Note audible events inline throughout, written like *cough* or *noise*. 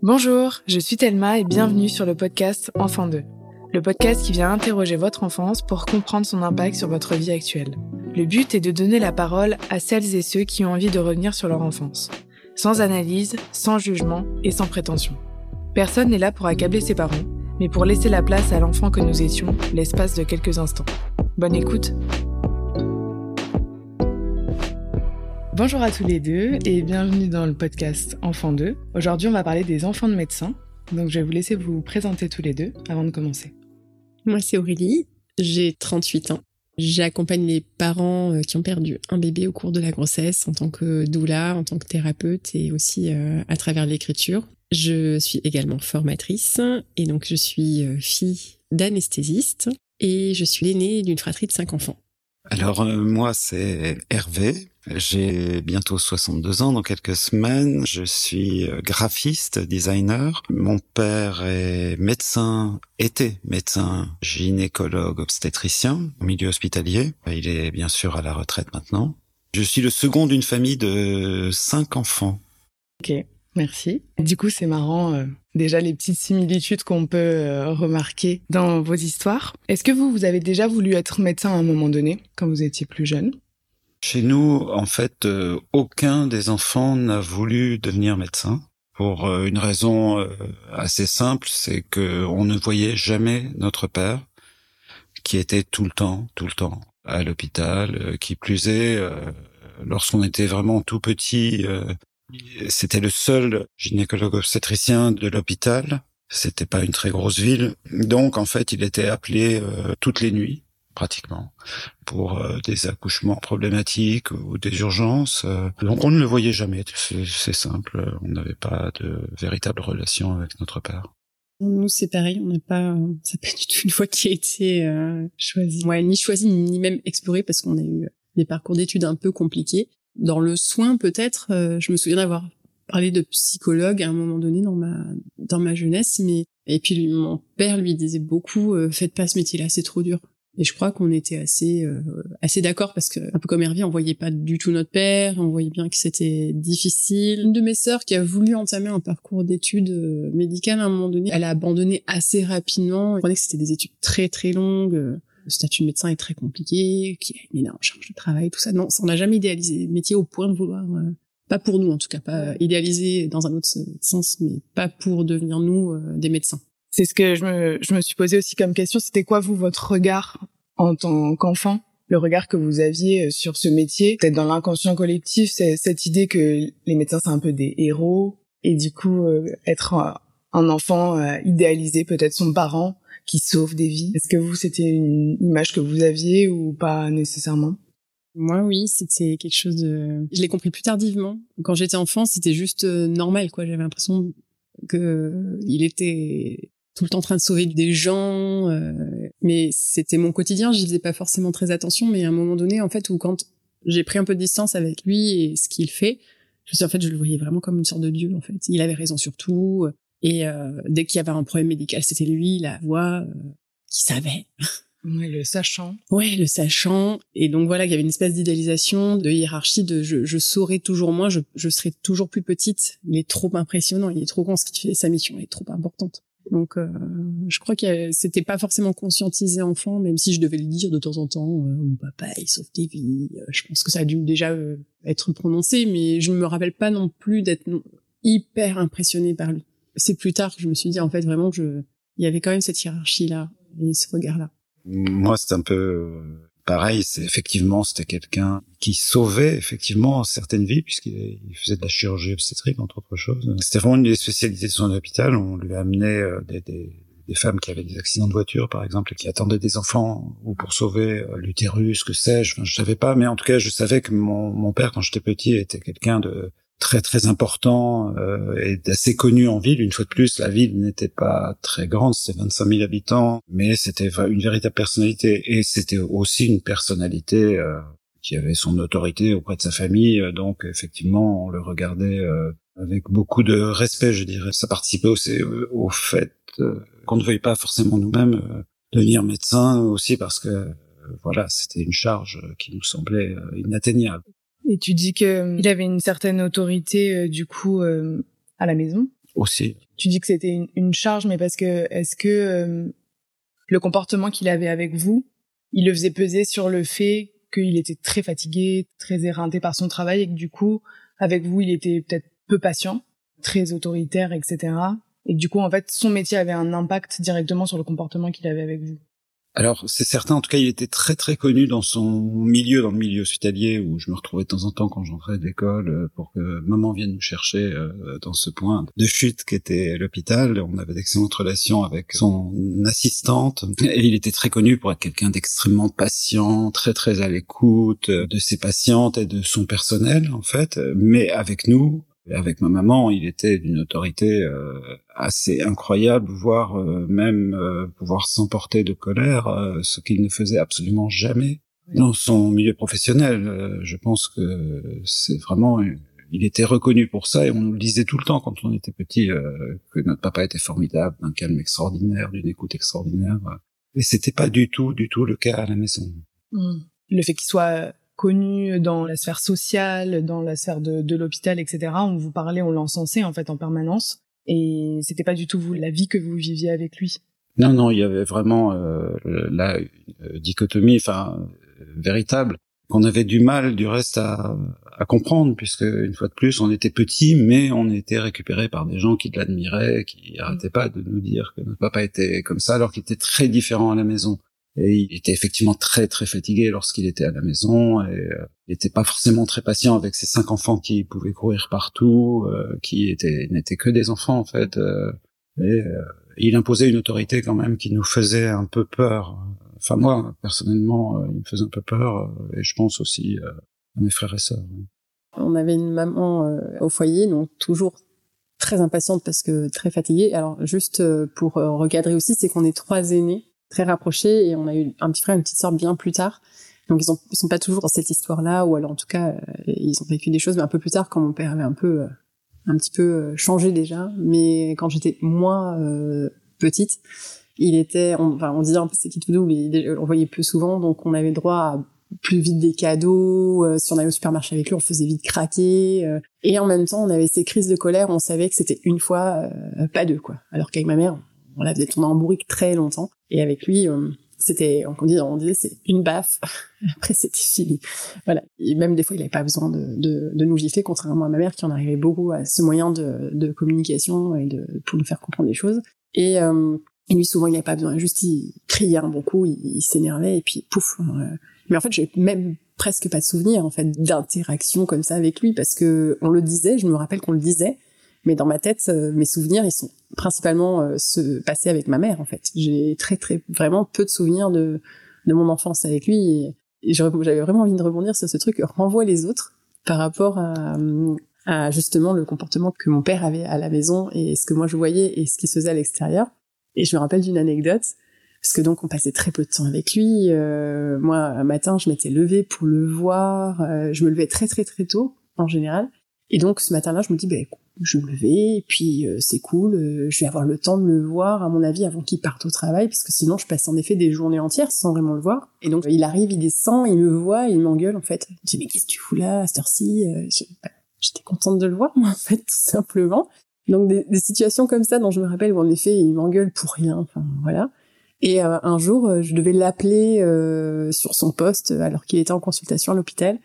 Bonjour, je suis Thelma et bienvenue sur le podcast Enfant 2. Le podcast qui vient interroger votre enfance pour comprendre son impact sur votre vie actuelle. Le but est de donner la parole à celles et ceux qui ont envie de revenir sur leur enfance. Sans analyse, sans jugement et sans prétention. Personne n'est là pour accabler ses parents, mais pour laisser la place à l'enfant que nous étions l'espace de quelques instants. Bonne écoute Bonjour à tous les deux et bienvenue dans le podcast Enfants 2. Aujourd'hui, on va parler des enfants de médecins. Donc, je vais vous laisser vous présenter tous les deux avant de commencer. Moi, c'est Aurélie. J'ai 38 ans. J'accompagne les parents euh, qui ont perdu un bébé au cours de la grossesse en tant que doula, en tant que thérapeute et aussi euh, à travers l'écriture. Je suis également formatrice et donc je suis euh, fille d'anesthésiste et je suis l'aînée d'une fratrie de cinq enfants. Alors moi c'est Hervé, j'ai bientôt 62 ans dans quelques semaines. Je suis euh, graphiste, designer. Mon père est médecin, était médecin gynécologue obstétricien au milieu hospitalier. Il est bien sûr à la retraite maintenant. Je suis le second d'une famille de cinq enfants. Ok, merci. Du coup, c'est marrant, euh, déjà les petites similitudes qu'on peut euh, remarquer dans vos histoires. Est-ce que vous, vous avez déjà voulu être médecin à un moment donné, quand vous étiez plus jeune? Chez nous, en fait, euh, aucun des enfants n'a voulu devenir médecin pour euh, une raison euh, assez simple, c'est que on ne voyait jamais notre père, qui était tout le temps, tout le temps à l'hôpital. qui plus est, lorsqu'on était vraiment tout petit, c'était le seul gynécologue obstétricien de l'hôpital. C'était pas une très grosse ville, donc en fait, il était appelé toutes les nuits pratiquement pour euh, des accouchements problématiques ou des urgences. Euh. donc on ne le voyait jamais, c'est simple, on n'avait pas de véritable relation avec notre père. Nous c'est pareil, on n'a pas, ça pas du tout une fois qui a été euh, choisi. Ouais, ni choisi ni même exploré parce qu'on a eu des parcours d'études un peu compliqués. Dans le soin peut-être, je me souviens d'avoir parlé de psychologue à un moment donné dans ma dans ma jeunesse, mais et puis mon père lui disait beaucoup, faites pas ce métier-là, c'est trop dur. Et je crois qu'on était assez euh, assez d'accord parce que un peu comme Hervé, on voyait pas du tout notre père, on voyait bien que c'était difficile. Une de mes sœurs qui a voulu entamer un parcours d'études euh, médicales à un moment donné, elle a abandonné assez rapidement. Elle comprenait que c'était des études très très longues. Le statut de médecin est très compliqué, qu'il y a une énorme charge de travail, tout ça. Non, on n'a jamais idéalisé le métier au point de vouloir euh, pas pour nous en tout cas, pas idéalisé dans un autre sens, mais pas pour devenir nous des médecins. C'est ce que je me, je me suis posé aussi comme question. C'était quoi, vous, votre regard en tant qu'enfant? Le regard que vous aviez euh, sur ce métier, peut-être dans l'inconscient collectif, c'est cette idée que les médecins c'est un peu des héros et du coup euh, être un enfant euh, idéalisé, peut-être son parent qui sauve des vies. Est-ce que vous c'était une image que vous aviez ou pas nécessairement? Moi, oui, c'était quelque chose de. Je l'ai compris plus tardivement. Quand j'étais enfant, c'était juste normal, quoi. J'avais l'impression que il était tout le temps en train de sauver des gens. Euh, mais c'était mon quotidien, j'y faisais pas forcément très attention. Mais à un moment donné, en fait, où quand j'ai pris un peu de distance avec lui et ce qu'il fait, je suis en fait, je le voyais vraiment comme une sorte de dieu. En fait, il avait raison sur tout. Et euh, dès qu'il y avait un problème médical, c'était lui, la voix, euh, qui savait. Oui, le sachant. Ouais, le sachant. Et donc voilà, il y avait une espèce d'idéalisation, de hiérarchie, de je, je saurai toujours moins, je, je serai toujours plus petite. Il est trop impressionnant, il est trop grand, ce qui fait sa mission est trop importante. Donc, euh, je crois que c'était pas forcément conscientisé enfant, même si je devais le dire de temps en temps. Euh, mon papa, il sauve des vies. Euh, je pense que ça a dû déjà être prononcé, mais je ne me rappelle pas non plus d'être hyper impressionnée par lui. C'est plus tard que je me suis dit, en fait, vraiment, je, il y avait quand même cette hiérarchie-là et ce regard-là. Moi, c'est un peu pareil, c'est effectivement c'était quelqu'un qui sauvait effectivement certaines vies puisqu'il faisait de la chirurgie obstétrique entre autres choses. C'était vraiment une des spécialités de son hôpital. On lui amenait euh, des, des, des, femmes qui avaient des accidents de voiture par exemple et qui attendaient des enfants ou pour sauver euh, l'utérus, que sais-je. Enfin, je savais pas, mais en tout cas je savais que mon, mon père quand j'étais petit était quelqu'un de très très important euh, et d'assez connu en ville. Une fois de plus, la ville n'était pas très grande, c'était 25 000 habitants, mais c'était une véritable personnalité et c'était aussi une personnalité euh, qui avait son autorité auprès de sa famille. Donc effectivement, on le regardait euh, avec beaucoup de respect, je dirais. Ça participait aussi au fait qu'on ne veuille pas forcément nous-mêmes devenir médecin aussi parce que voilà, c'était une charge qui nous semblait inatteignable. Et tu dis que euh, il avait une certaine autorité euh, du coup euh, à la maison. Aussi. Tu dis que c'était une, une, charge, mais parce que est-ce que euh, le comportement qu'il avait avec vous, il le faisait peser sur le fait qu'il était très fatigué, très éreinté par son travail et que du coup, avec vous, il était peut-être peu patient, très autoritaire, etc. Et que du coup, en fait, son métier avait un impact directement sur le comportement qu'il avait avec vous. Alors c'est certain, en tout cas, il était très très connu dans son milieu, dans le milieu hospitalier, où je me retrouvais de temps en temps quand j'entrais d'école euh, pour que maman vienne nous chercher euh, dans ce point de chute qui était l'hôpital. On avait d'excellentes relations avec son assistante, et il était très connu pour être quelqu'un d'extrêmement patient, très très à l'écoute de ses patientes et de son personnel en fait. Mais avec nous, avec ma maman, il était d'une autorité euh, assez incroyable, voire euh, même euh, pouvoir s'emporter de colère, ce qu'il ne faisait absolument jamais dans son milieu professionnel. je pense que c'est vraiment, il était reconnu pour ça et on nous le disait tout le temps quand on était petit que notre papa était formidable, d'un calme extraordinaire, d'une écoute extraordinaire. Et c'était pas du tout, du tout le cas à la maison. Mmh. Le fait qu'il soit connu dans la sphère sociale, dans la sphère de, de l'hôpital, etc. On vous parlait, on l'encensait en fait en permanence, et c'était pas du tout vous la vie que vous viviez avec lui. Non, non, il y avait vraiment euh, la dichotomie, enfin véritable, qu'on avait du mal du reste à, à comprendre, puisque une fois de plus, on était petits, mais on était récupéré par des gens qui l'admiraient, qui arrêtaient pas de nous dire que notre papa était comme ça, alors qu'il était très différent à la maison. Et il était effectivement très très fatigué lorsqu'il était à la maison et euh, il n'était pas forcément très patient avec ses cinq enfants qui pouvaient courir partout, euh, qui étaient n'étaient que des enfants en fait. Euh, et il imposait une autorité quand même qui nous faisait un peu peur. Enfin moi personnellement, il me faisait un peu peur et je pense aussi à mes frères et sœurs. On avait une maman au foyer, donc toujours très impatiente parce que très fatiguée. Alors juste pour recadrer aussi, c'est qu'on est trois aînés très rapprochés et on a eu un petit frère et une petite sœur bien plus tard. Donc ils, ont, ils sont pas toujours dans cette histoire-là, ou alors en tout cas euh, ils ont vécu des choses, mais un peu plus tard quand mon père avait un peu, euh, un petit peu euh, changé déjà. Mais quand j'étais moins petite, il était, on, enfin on disait un peu c'est qui tout double, on voyait plus souvent, donc on avait droit à plus vite des cadeaux. si on allait au supermarché avec lui, on faisait vite craquer. et en même temps, on avait ces crises de colère. On savait que c'était une fois, pas deux quoi. Alors qu'avec ma mère, on la faisait tourner en bourrique très longtemps. Et avec lui, euh, c'était, on disait, on disait, c'est une baffe. *laughs* Après, c'était fini. Voilà. Et même des fois, il n'avait pas besoin de, de, de, nous gifler, contrairement à ma mère qui en arrivait beaucoup à ce moyen de, de communication et de pour nous faire comprendre les choses. Et, euh, lui, souvent, il n'avait pas besoin. Juste, il criait un bon coup, il, s'énervait et puis pouf. Euh. Mais en fait, j'ai même presque pas de souvenir en fait d'interaction comme ça avec lui parce que on le disait. Je me rappelle qu'on le disait mais dans ma tête, euh, mes souvenirs, ils sont principalement euh, se passer avec ma mère, en fait. J'ai très, très, vraiment peu de souvenirs de, de mon enfance avec lui. Et, j'avais vraiment envie de rebondir sur ce truc, renvoie les autres par rapport à, justement le comportement que mon père avait à la maison et ce que moi je voyais et ce qui se faisait à l'extérieur. Et je me rappelle d'une anecdote, parce que donc on passait très peu de temps avec lui. Euh, moi, un matin, je m'étais levée pour le voir. je me levais très très très tôt en général. Et donc ce matin-là, je me dis, ben je me levais, et puis euh, c'est cool, euh, je vais avoir le temps de le voir, à mon avis, avant qu'il parte au travail, parce que sinon je passe en effet des journées entières sans vraiment le voir. Et donc il arrive, il descend, il me voit, il m'engueule en fait. Je dis mais qu'est-ce que tu fous là, à cette heure-ci euh, bah, J'étais contente de le voir, *laughs* moi, en fait, tout simplement. Donc des, des, situations comme ça dont je me rappelle où en effet il m'engueule pour rien, enfin voilà. Et un jour, je devais l'appeler sur son poste alors qu'il était en consultation à l'hôpital.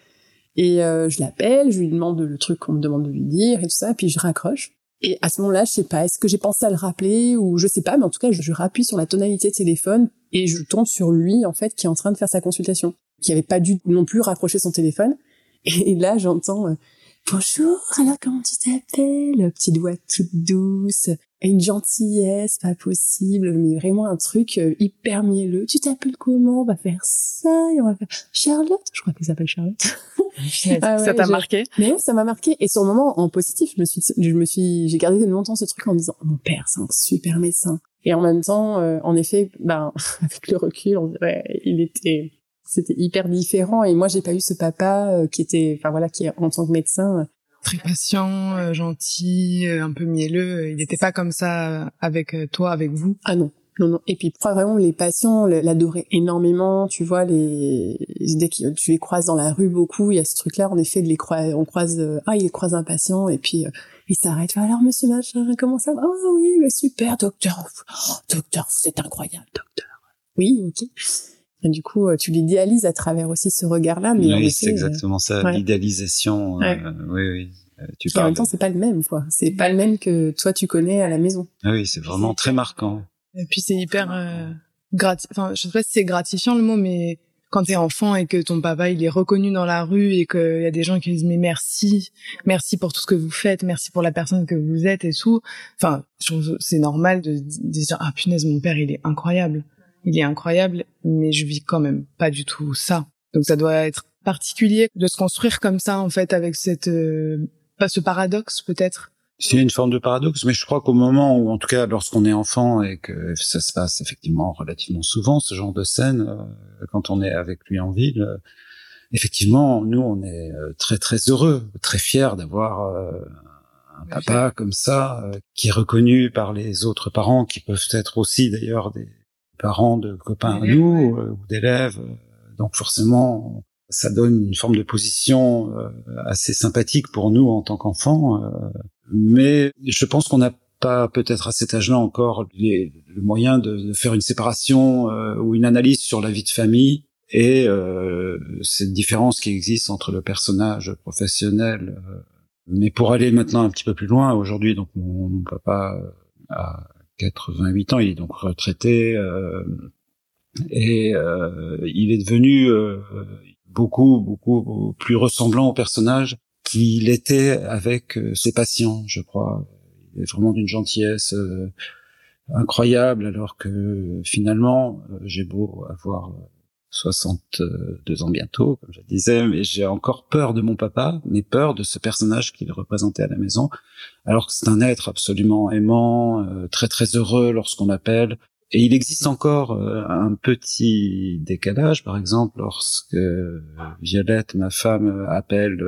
Et euh, je l'appelle, je lui demande le truc qu'on me demande de lui dire et tout ça, puis je raccroche. Et à ce moment-là, je sais pas, est-ce que j'ai pensé à le rappeler ou je sais pas, mais en tout cas, je, rappuie sur la tonalité de téléphone et je tombe sur lui en fait qui est en train de faire sa consultation, qui avait pas dû non plus raccrocher son téléphone. Et là, j'entends euh, Bonjour, alors comment tu t'appelles? Petite voix toute douce, une gentillesse, pas possible, mais vraiment un truc euh, hyper mielleux. Tu t'appelles comment? On va faire ça et on va faire Charlotte? Je crois qu'elle s'appelle Charlotte. *laughs* Ah ça t'a marqué? Mais ça m'a marqué. Et sur le moment, en positif, je me suis, je me suis, j'ai gardé longtemps ce truc en me disant, mon père, c'est un super médecin. Et en même temps, euh, en effet, ben, *laughs* avec le recul, on dirait, il était c'était hyper différent et moi j'ai pas eu ce papa euh, qui était enfin voilà qui en tant que médecin très patient, euh, gentil, un peu mielleux, il n'était pas comme ça avec toi avec vous Ah non. Non, non. Et puis, vraiment, les patients l'adoraient énormément. Tu vois, les dès que tu les croises dans la rue beaucoup, il y a ce truc-là. En effet, de les croise, on croise, euh, ah, il croise un patient et puis euh, il s'arrête. Alors, monsieur machin, comment ça va? Oh oui, super, docteur. Oh, docteur, vous êtes incroyable, docteur. Oui, ok. Et du coup, euh, tu l'idéalises à travers aussi ce regard-là. Mais oui, c'est exactement ça, l'idéalisation. oui, oui. Tu et en même temps, c'est pas le même, quoi. C'est pas le même que toi tu connais à la maison. Ah oui, c'est vraiment très marquant. Et puis c'est hyper euh, enfin je sais pas si c'est gratifiant le mot mais quand t'es enfant et que ton papa il est reconnu dans la rue et qu'il y a des gens qui disent mais merci, merci pour tout ce que vous faites, merci pour la personne que vous êtes et tout. Enfin, c'est normal de, de dire ah punaise mon père il est incroyable, il est incroyable, mais je vis quand même pas du tout ça. Donc ça doit être particulier de se construire comme ça en fait avec cette euh, pas ce paradoxe peut-être? C'est une forme de paradoxe, mais je crois qu'au moment où, en tout cas, lorsqu'on est enfant et que ça se passe effectivement relativement souvent, ce genre de scène, euh, quand on est avec lui en ville, euh, effectivement, nous, on est euh, très très heureux, très fiers d'avoir un papa comme ça, qui est reconnu par les autres parents, qui peuvent être aussi d'ailleurs des parents de copains à nous ou d'élèves. Donc forcément, ça donne une forme de position assez sympathique pour nous en tant qu'enfants mais je pense qu'on n'a pas peut-être à cet âge-là encore les, le moyen de, de, faire une séparation euh, ou une analyse sur la vie de famille et euh, cette différence qui existe entre le personnage professionnel. Euh. mais pour aller maintenant un petit peu plus loin, aujourd'hui, donc mon, mon, papa a 88 ans, il est donc retraité et il est devenu beaucoup beaucoup plus ressemblant au personnage qu'il était avec euh, ses patients, je crois. Il est vraiment d'une gentillesse euh, incroyable, alors que finalement, euh, j'ai beau avoir 62 ans bientôt, comme je disais, mais j'ai encore peur de mon papa, mais peur de ce personnage qu'il représentait à la maison, alors que c'est un être absolument aimant, très très heureux lorsqu'on l'appelle. Et il existe encore un petit décalage, par exemple, lorsque Violette, ma femme, appelle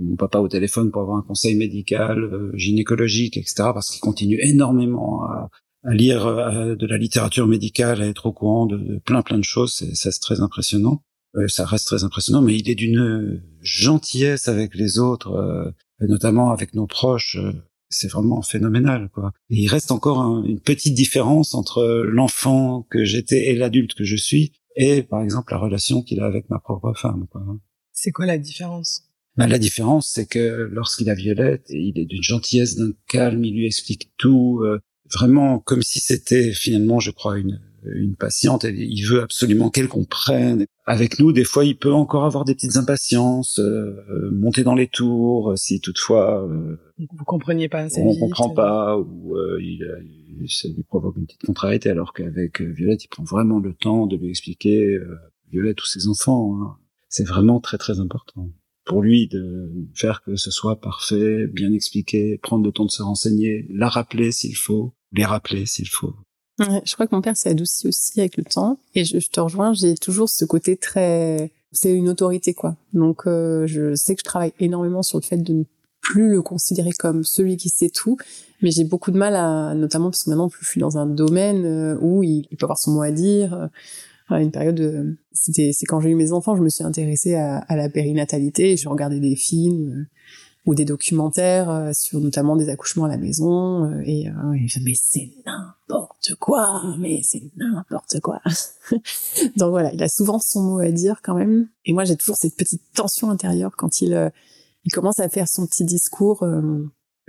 mon papa au téléphone pour avoir un conseil médical, euh, gynécologique, etc. Parce qu'il continue énormément à, lire euh, de la littérature médicale, à être au courant de, plein plein de choses. C'est, c'est très impressionnant. Euh, ça reste très impressionnant, mais il est d'une gentillesse avec les autres, notamment avec nos proches. c'est vraiment phénoménal, quoi. Et il reste encore une petite différence entre l'enfant que j'étais et l'adulte que je suis, et par exemple la relation qu'il a avec ma propre femme. Quoi. C'est quoi la différence? Bah, la différence, c'est que lorsqu'il a Violette, il est d'une gentillesse, d'un calme, il lui explique tout, euh, vraiment comme si c'était finalement, je crois, une, une patiente. Et il veut absolument qu'elle comprenne. Avec nous, des fois, il peut encore avoir des petites impatiences, euh, monter dans les tours, si toutefois euh, vous compreniez pas assez on comprend pas ou il, ça lui provoque une petite contrariété. Alors qu'avec Violette, il prend vraiment le temps de lui expliquer Violette tous ses enfants. Hein. C'est vraiment très très important pour lui de faire que ce soit parfait, bien expliqué, prendre le temps de se renseigner, la rappeler s'il faut, les rappeler s'il faut. Je crois que mon père s'est adouci aussi avec le temps et je, te rejoins, j'ai toujours ce côté très c'est une autorité quoi. Donc euh, je sais que je travaille énormément sur le fait de ne plus le considérer comme celui qui sait tout, mais j'ai beaucoup de mal à notamment parce que maintenant je suis dans un domaine euh, où il, il peut avoir son mot à dire une période de... c'était c'est quand j'ai eu mes enfants je me suis intéressée à, à la périnatalité je regardais des films euh, ou des documentaires euh, sur notamment des accouchements à la maison euh, et, et mais c'est n'importe quoi mais c'est n'importe quoi. *laughs* Donc voilà il a souvent son mot à dire quand même. Et moi j'ai toujours cette petite tension intérieure quand il il commence à faire son petit discours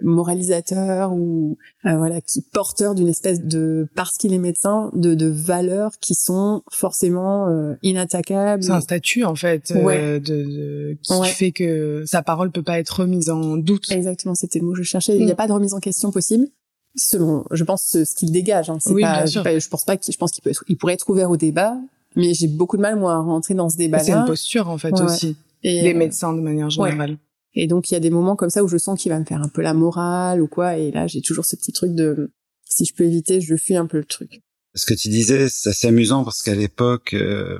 moralisateur ou euh, voilà qui porteur d'une espèce de parce qu'il est médecin de, de valeurs qui sont forcément euh, inattaquables. C'est un statut en fait euh, de, qui fait que sa parole peut pas être remise en doute. Exactement c'était le mot que je cherchais. Il n'y a mm. pas de remise en question possible selon je pense ce, qu'il dégage hein. c'est pas, je pense pas qu'il je pense qu'il peut il pourrait être ouvert au débat mais j'ai beaucoup de mal moi à rentrer dans ce débat là c'est une posture en fait aussi Et les médecins de manière générale et donc il y a des moments comme ça où je sens qu'il va me faire un peu la morale ou quoi. Et là j'ai toujours ce petit truc de si je peux éviter, je fuis un peu le truc. Ce que tu disais, c'est assez amusant parce qu'à l'époque, euh,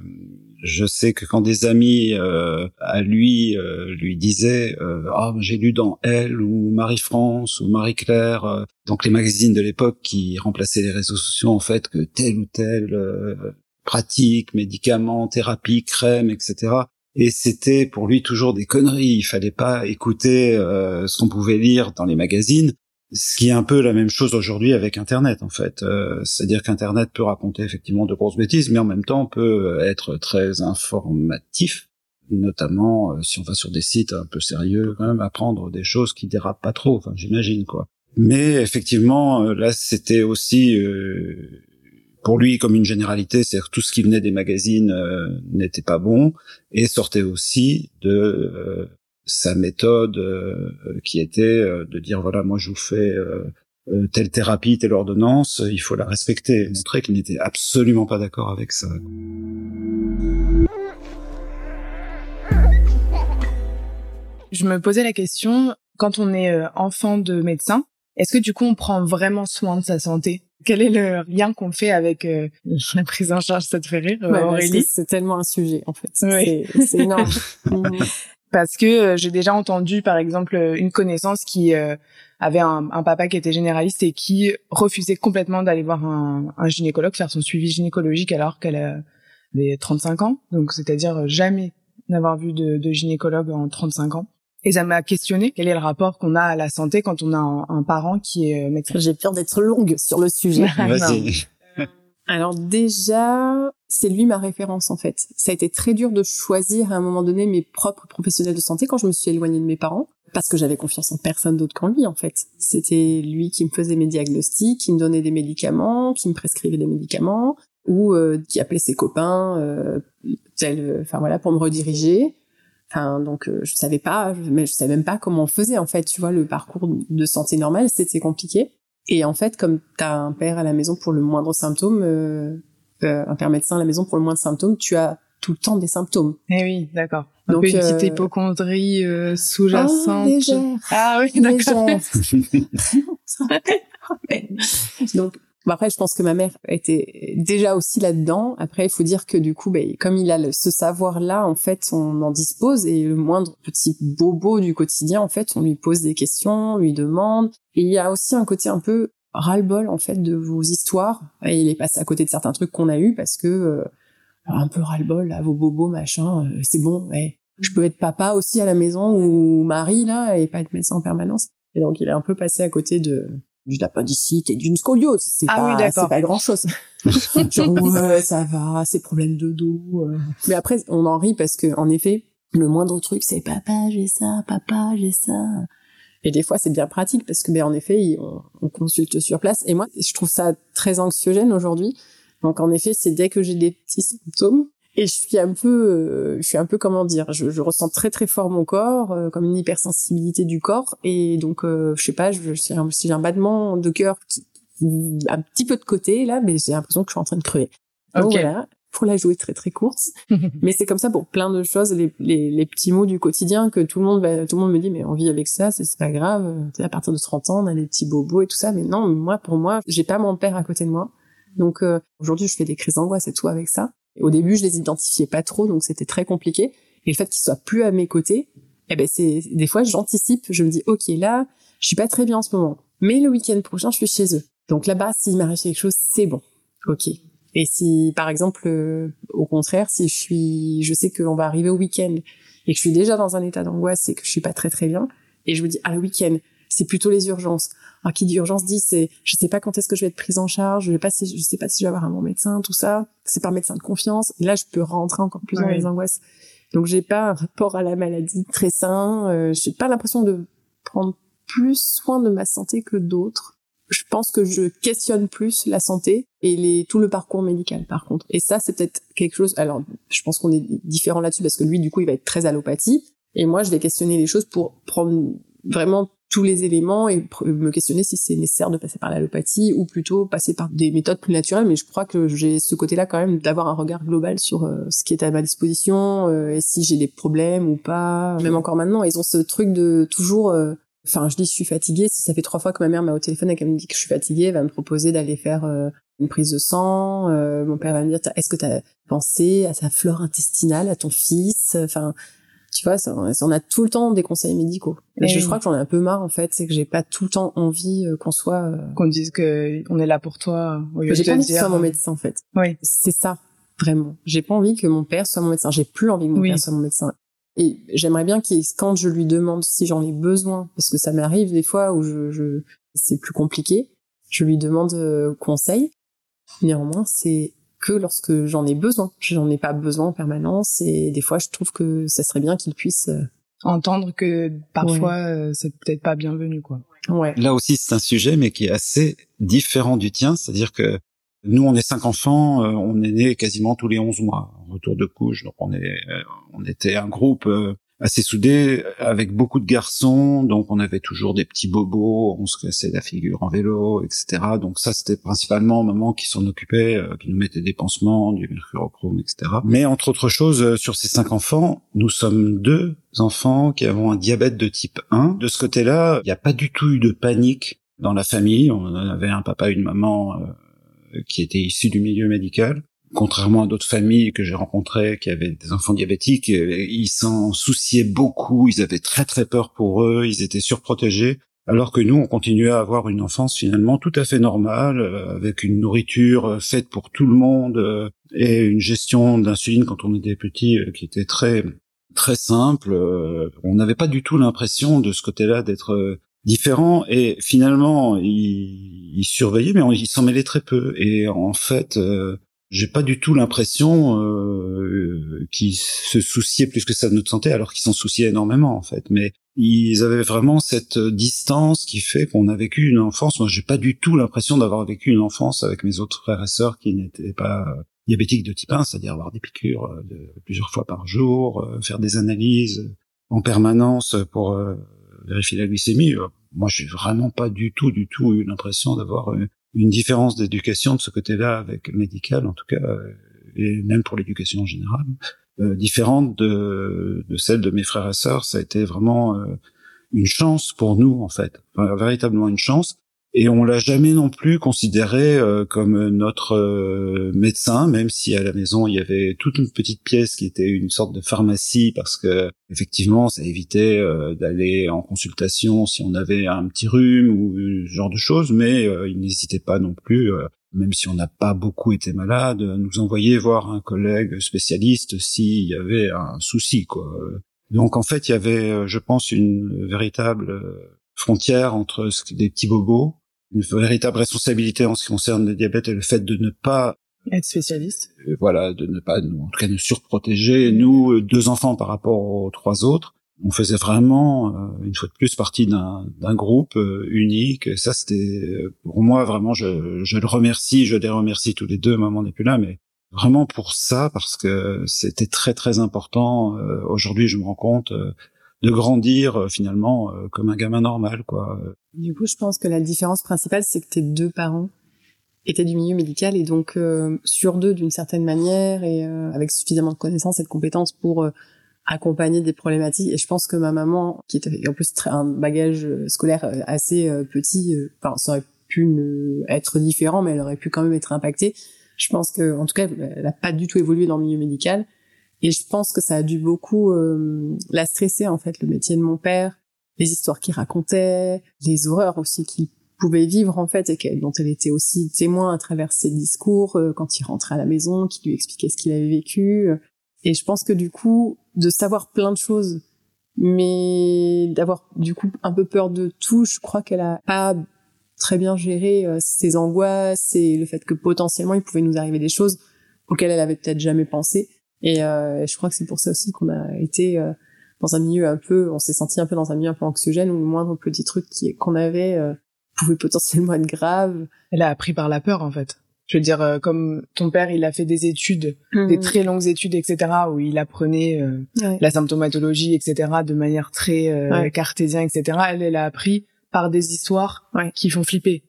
je sais que quand des amis euh, à lui euh, lui disaient ah j'ai lu dans Elle ou Marie France ou Marie Claire donc les magazines de l'époque qui remplaçaient les réseaux sociaux en fait que telle ou telle pratique médicament thérapie crème etc et c'était pour lui toujours des conneries il fallait pas écouter ce qu'on pouvait lire dans les magazines ce qui est un peu la même chose aujourd'hui avec Internet, en fait. Euh, c'est-à-dire qu'Internet peut raconter effectivement de grosses bêtises, mais en même temps peut être très informatif, notamment euh, si on va sur des sites un peu sérieux, quand même apprendre des choses qui dérapent pas trop. Enfin, j'imagine quoi. Mais effectivement, euh, là, c'était aussi pour lui comme une généralité, que tout ce qui venait des magazines n'était pas bon et sortait aussi de sa méthode euh, qui était euh, de dire voilà moi je vous fais euh, telle thérapie, telle ordonnance, il faut la respecter. Montrer qu'il n'était absolument pas d'accord avec ça. Je me posais la question, quand on est enfant de médecin, est-ce que du coup on prend vraiment soin de sa santé? Quel est le lien qu'on fait avec *laughs* la prise en charge? Ça te fait rire, Aurélie? C'est tellement un sujet en fait. C'est *laughs* énorme. parce que euh, j'ai déjà entendu par exemple euh, une connaissance qui euh, avait un, un, papa qui était généraliste et qui refusait complètement d'aller voir un, un, gynécologue faire son suivi gynécologique alors qu'elle avait 35 ans. Donc c'est-à-dire jamais n'avoir vu de, de, gynécologue en 35 ans et ça m'a questionné quel est le rapport qu'on a à la santé quand on a un, un parent qui est médecin. J'ai peur d'être longue sur le sujet. *laughs* Alors déjà, c'est lui ma référence en fait. Ça a été très dur de choisir à un moment donné mes propres professionnels de santé quand je me suis éloignée de mes parents parce que j'avais confiance en personne d'autre qu'en lui en fait. C'était lui qui me faisait mes diagnostics, qui me donnait des médicaments, qui me prescrivait des médicaments ou euh, qui appelait ses copains euh, enfin voilà pour me rediriger. Enfin donc euh, je savais pas mais je savais même pas comment on faisait en fait, tu vois le parcours de santé normal, c'était compliqué. Et en fait, comme tu as un père à la maison pour le moindre symptôme, euh, euh, un père médecin à la maison pour le moindre symptôme, tu as tout le temps des symptômes. Eh oui, d'accord. Donc une petite euh, hypochondrie euh, sous-jacente. Oh, ah oui, d'accord. *laughs* *laughs* Donc Bon après, je pense que ma mère était déjà aussi là-dedans. Après, il faut dire que du coup, ben, comme il a ce savoir-là, en fait, on en dispose et le moindre petit bobo du quotidien, en fait, on lui pose des questions, on lui demande. Et il y a aussi un côté un peu ras-le-bol, en fait, de vos histoires. Et il est passé à côté de certains trucs qu'on a eu parce que euh, un peu ras-le-bol, là, vos bobos, machin, euh, c'est bon. Ouais. Je peux être papa aussi à la maison ou mari là et pas être médecin en permanence. Et donc, il est un peu passé à côté de d'une appendicite et d'une scoliose. C'est ah pas, c'est pas grand chose. *laughs* ouais, ça va, c'est problème de dos. Euh. Mais après, on en rit parce que, en effet, le moindre truc, c'est papa, j'ai ça, papa, j'ai ça. Et des fois, c'est bien pratique parce que, ben, en effet, on, on, consulte sur place. Et moi, je trouve ça très anxiogène aujourd'hui. Donc, en effet, c'est dès que j'ai des petits symptômes, et je suis un peu euh, je suis un peu comment dire je, je ressens très très fort mon corps euh, comme une hypersensibilité du corps. Et donc euh, je sais pas je, si j'ai un battement de cœur qui, un petit peu de côté là mais j'ai l'impression que je suis en train de crever. Donc voilà pour la jouer très très courte. *laughs* Mais c'est comme ça pour plein de choses les, les, les, petits mots du quotidien que tout le monde bah, tout le monde me dit mais on vit avec ça c'est pas grave à partir de 30 ans on a des petits bobos et tout ça. Mais non moi pour moi j'ai pas mon père à côté de moi. Donc aujourd'hui je fais des crises d'angoisse et tout avec ça au début, je les identifiais pas trop, donc c'était très compliqué. Et le fait qu'ils soient plus à mes côtés, eh ben c'est des fois j'anticipe, je me dis ok là, je suis pas très bien en ce moment, mais le week-end prochain je suis chez eux. Donc là-bas, s'il m'arrive quelque chose, c'est bon, ok. Et si par exemple, euh, au contraire, si je suis, je sais qu'on va arriver au week-end et que je suis déjà dans un état d'angoisse et que je suis pas très très bien, et je me dis ah le week-end, c'est plutôt les urgences. Alors qui dit urgence dit c'est je sais pas quand est-ce que je vais être prise en charge, je vais pas si, je sais pas si je vais avoir un bon médecin, tout ça. C'est par médecin de confiance. Et là je peux rentrer encore plus dans les angoisses. Donc j'ai pas un rapport à la maladie très sain. Euh, j'ai pas l'impression de prendre plus soin de ma santé que d'autres. Je pense que je questionne plus la santé et les, tout le parcours médical par contre. Et ça c'est peut-être quelque chose. Alors je pense qu'on est différent là-dessus parce que lui du coup il va être très allopathie et moi je vais questionner les choses pour prendre vraiment tous les éléments et me questionner si c'est nécessaire de passer par l'allopathie ou plutôt passer par des méthodes plus naturelles. Mais je crois que j'ai ce côté-là quand même d'avoir un regard global sur euh, ce qui est à ma disposition euh, et si j'ai des problèmes ou pas. Même encore maintenant, ils ont ce truc de toujours euh, Enfin, je dis je suis fatiguée. Si ça fait trois fois que ma mère m'a au téléphone et qu'elle me dit que je suis fatiguée, elle va me proposer d'aller faire une prise de sang. Mon père va me dire, est-ce que tu as pensé à sa flore intestinale, à ton fils? Enfin, tu vois, on a tout le temps des conseils médicaux. Et, je, crois que j'en ai un peu marre en fait, c'est que j'ai pas tout le temps envie euh, qu'on soit euh, qu'on dise que on est là pour toi. J'ai pas envie que soit mon médecin en fait. Oui. C'est ça vraiment. J'ai pas envie que mon père soit mon médecin. J'ai plus envie que mon père soit mon médecin. Et j'aimerais bien qu'il, quand je lui demande si j'en ai besoin, parce que ça m'arrive des fois où je, je c'est plus compliqué, je lui demande euh, conseil. Néanmoins, c'est que lorsque j'en ai besoin. J'en ai pas besoin en permanence et des fois, je trouve que ça serait bien qu'il puisse euh, entendre que parfois euh, c'est peut-être pas bienvenu, quoi. Ouais. Là aussi, c'est un sujet, mais qui est assez différent du tien, c'est-à-dire que nous, on est cinq enfants, on est nés quasiment tous les onze mois, retour de couche, donc on est, on était un groupe assez soudé, avec beaucoup de garçons, donc on avait toujours des petits bobos, on se cassait la figure en vélo, etc. Donc ça, c'était principalement maman qui s'en occupait, euh, qui nous mettait des pansements, du mercurochrome, etc. Mais entre autres choses, euh, sur ces cinq enfants, nous sommes deux enfants qui avons un diabète de type 1. De ce côté-là, il n'y a pas du tout eu de panique dans la famille. On avait un papa une maman euh, qui étaient issus du milieu médical contrairement à d'autres familles que j'ai rencontrées qui avaient des enfants diabétiques, euh, ils s'en souciaient beaucoup, ils avaient très très peur pour eux, ils étaient surprotégés. Alors que nous, on continuait à avoir une enfance finalement tout à fait normale, euh, avec une nourriture euh, faite pour tout le monde et une gestion d'insuline quand on était petit qui était très très simple. On n'avait pas du tout l'impression de ce côté-là d'être différent et finalement ils, surveillaient mais ils s'en mêlaient très peu et en fait j'ai pas du tout l'impression euh, qu'ils se souciaient plus que ça de notre santé, alors qu'ils s'en souciaient énormément en fait. Mais ils avaient vraiment cette distance qui fait qu'on a vécu une enfance. Moi, j'ai pas du tout l'impression d'avoir vécu une enfance avec mes autres frères et sœurs qui n'étaient pas diabétiques de type 1, c'est-à-dire avoir des piqûres euh, de plusieurs fois par jour, euh, faire des analyses en permanence pour euh, vérifier la glycémie. Moi, j'ai vraiment pas du tout, du tout eu l'impression d'avoir une différence d'éducation de ce côté-là avec le médical, en tout cas, euh, et même pour l'éducation en général, euh, différente de, de celle de mes frères et sœurs. Ça a été vraiment euh, une chance pour nous, en fait, véritablement une chance. Et on l'a jamais non plus considéré euh, comme notre euh, médecin, même si à la maison il y avait toute une petite pièce qui était une sorte de pharmacie parce que effectivement ça évitait euh, d'aller en consultation si on avait un petit rhume ou ce genre de choses, mais il n'hésitait pas non plus, même si on n'a pas beaucoup été malade, nous envoyer voir un collègue spécialiste s'il y avait un souci quoi. Donc en fait il y avait, je pense, une véritable frontière entre des petits bobos une véritable responsabilité en ce qui concerne le diabète et le fait de ne pas être spécialiste. Euh, voilà, de ne pas, en tout cas, nous surprotéger. Nous, euh, deux enfants par rapport aux trois autres, on faisait vraiment, euh, une fois de plus, partie d'un groupe unique. Et ça, c'était pour moi vraiment, je, je le remercie, je les remercie tous les deux. Maman n'est plus là, mais vraiment pour ça parce que c'était très très important. Aujourd'hui, je me rends compte de grandir euh, finalement euh, comme un gamin normal quoi. Du coup, je pense que la différence principale c'est que tes deux parents étaient du milieu médical et donc euh, sur deux d'une certaine manière et avec suffisamment de connaissances et de compétences pour accompagner des problématiques. Et je pense que ma maman qui était en plus un bagage scolaire assez petit enfin ça aurait pu être différent mais elle aurait pu quand même être impactée. Je pense que en tout cas elle n'a pas du tout évolué dans le milieu médical et je pense que ça a dû beaucoup euh, la stresser en fait, le métier de mon père, les histoires qu'il racontait, les horreurs aussi qu'il pouvait vivre en fait et dont elle était aussi témoin à travers ses discours euh, quand il rentrait à la maison, qui lui expliquait ce qu'il avait vécu. Et je pense que du coup, de savoir plein de choses, mais d'avoir du coup un peu peur de tout, je crois qu'elle a pas très bien géré euh, ses angoisses et le fait que potentiellement il pouvait nous arriver des choses auxquelles elle avait peut-être jamais pensé. Et euh, je crois que c'est pour ça aussi qu'on a été euh, dans un milieu un peu, on s'est senti un peu dans un milieu un peu anxiogène où le moindre petit truc qu'on avait euh, pouvait potentiellement être grave. Elle a appris par la peur en fait. Je veux dire, comme ton père, il a fait des études, mmh. des très longues études, etc., où il apprenait la symptomatologie, etc., de manière très ouais. cartésienne, etc. Elle, elle a appris par des histoires qui font flipper.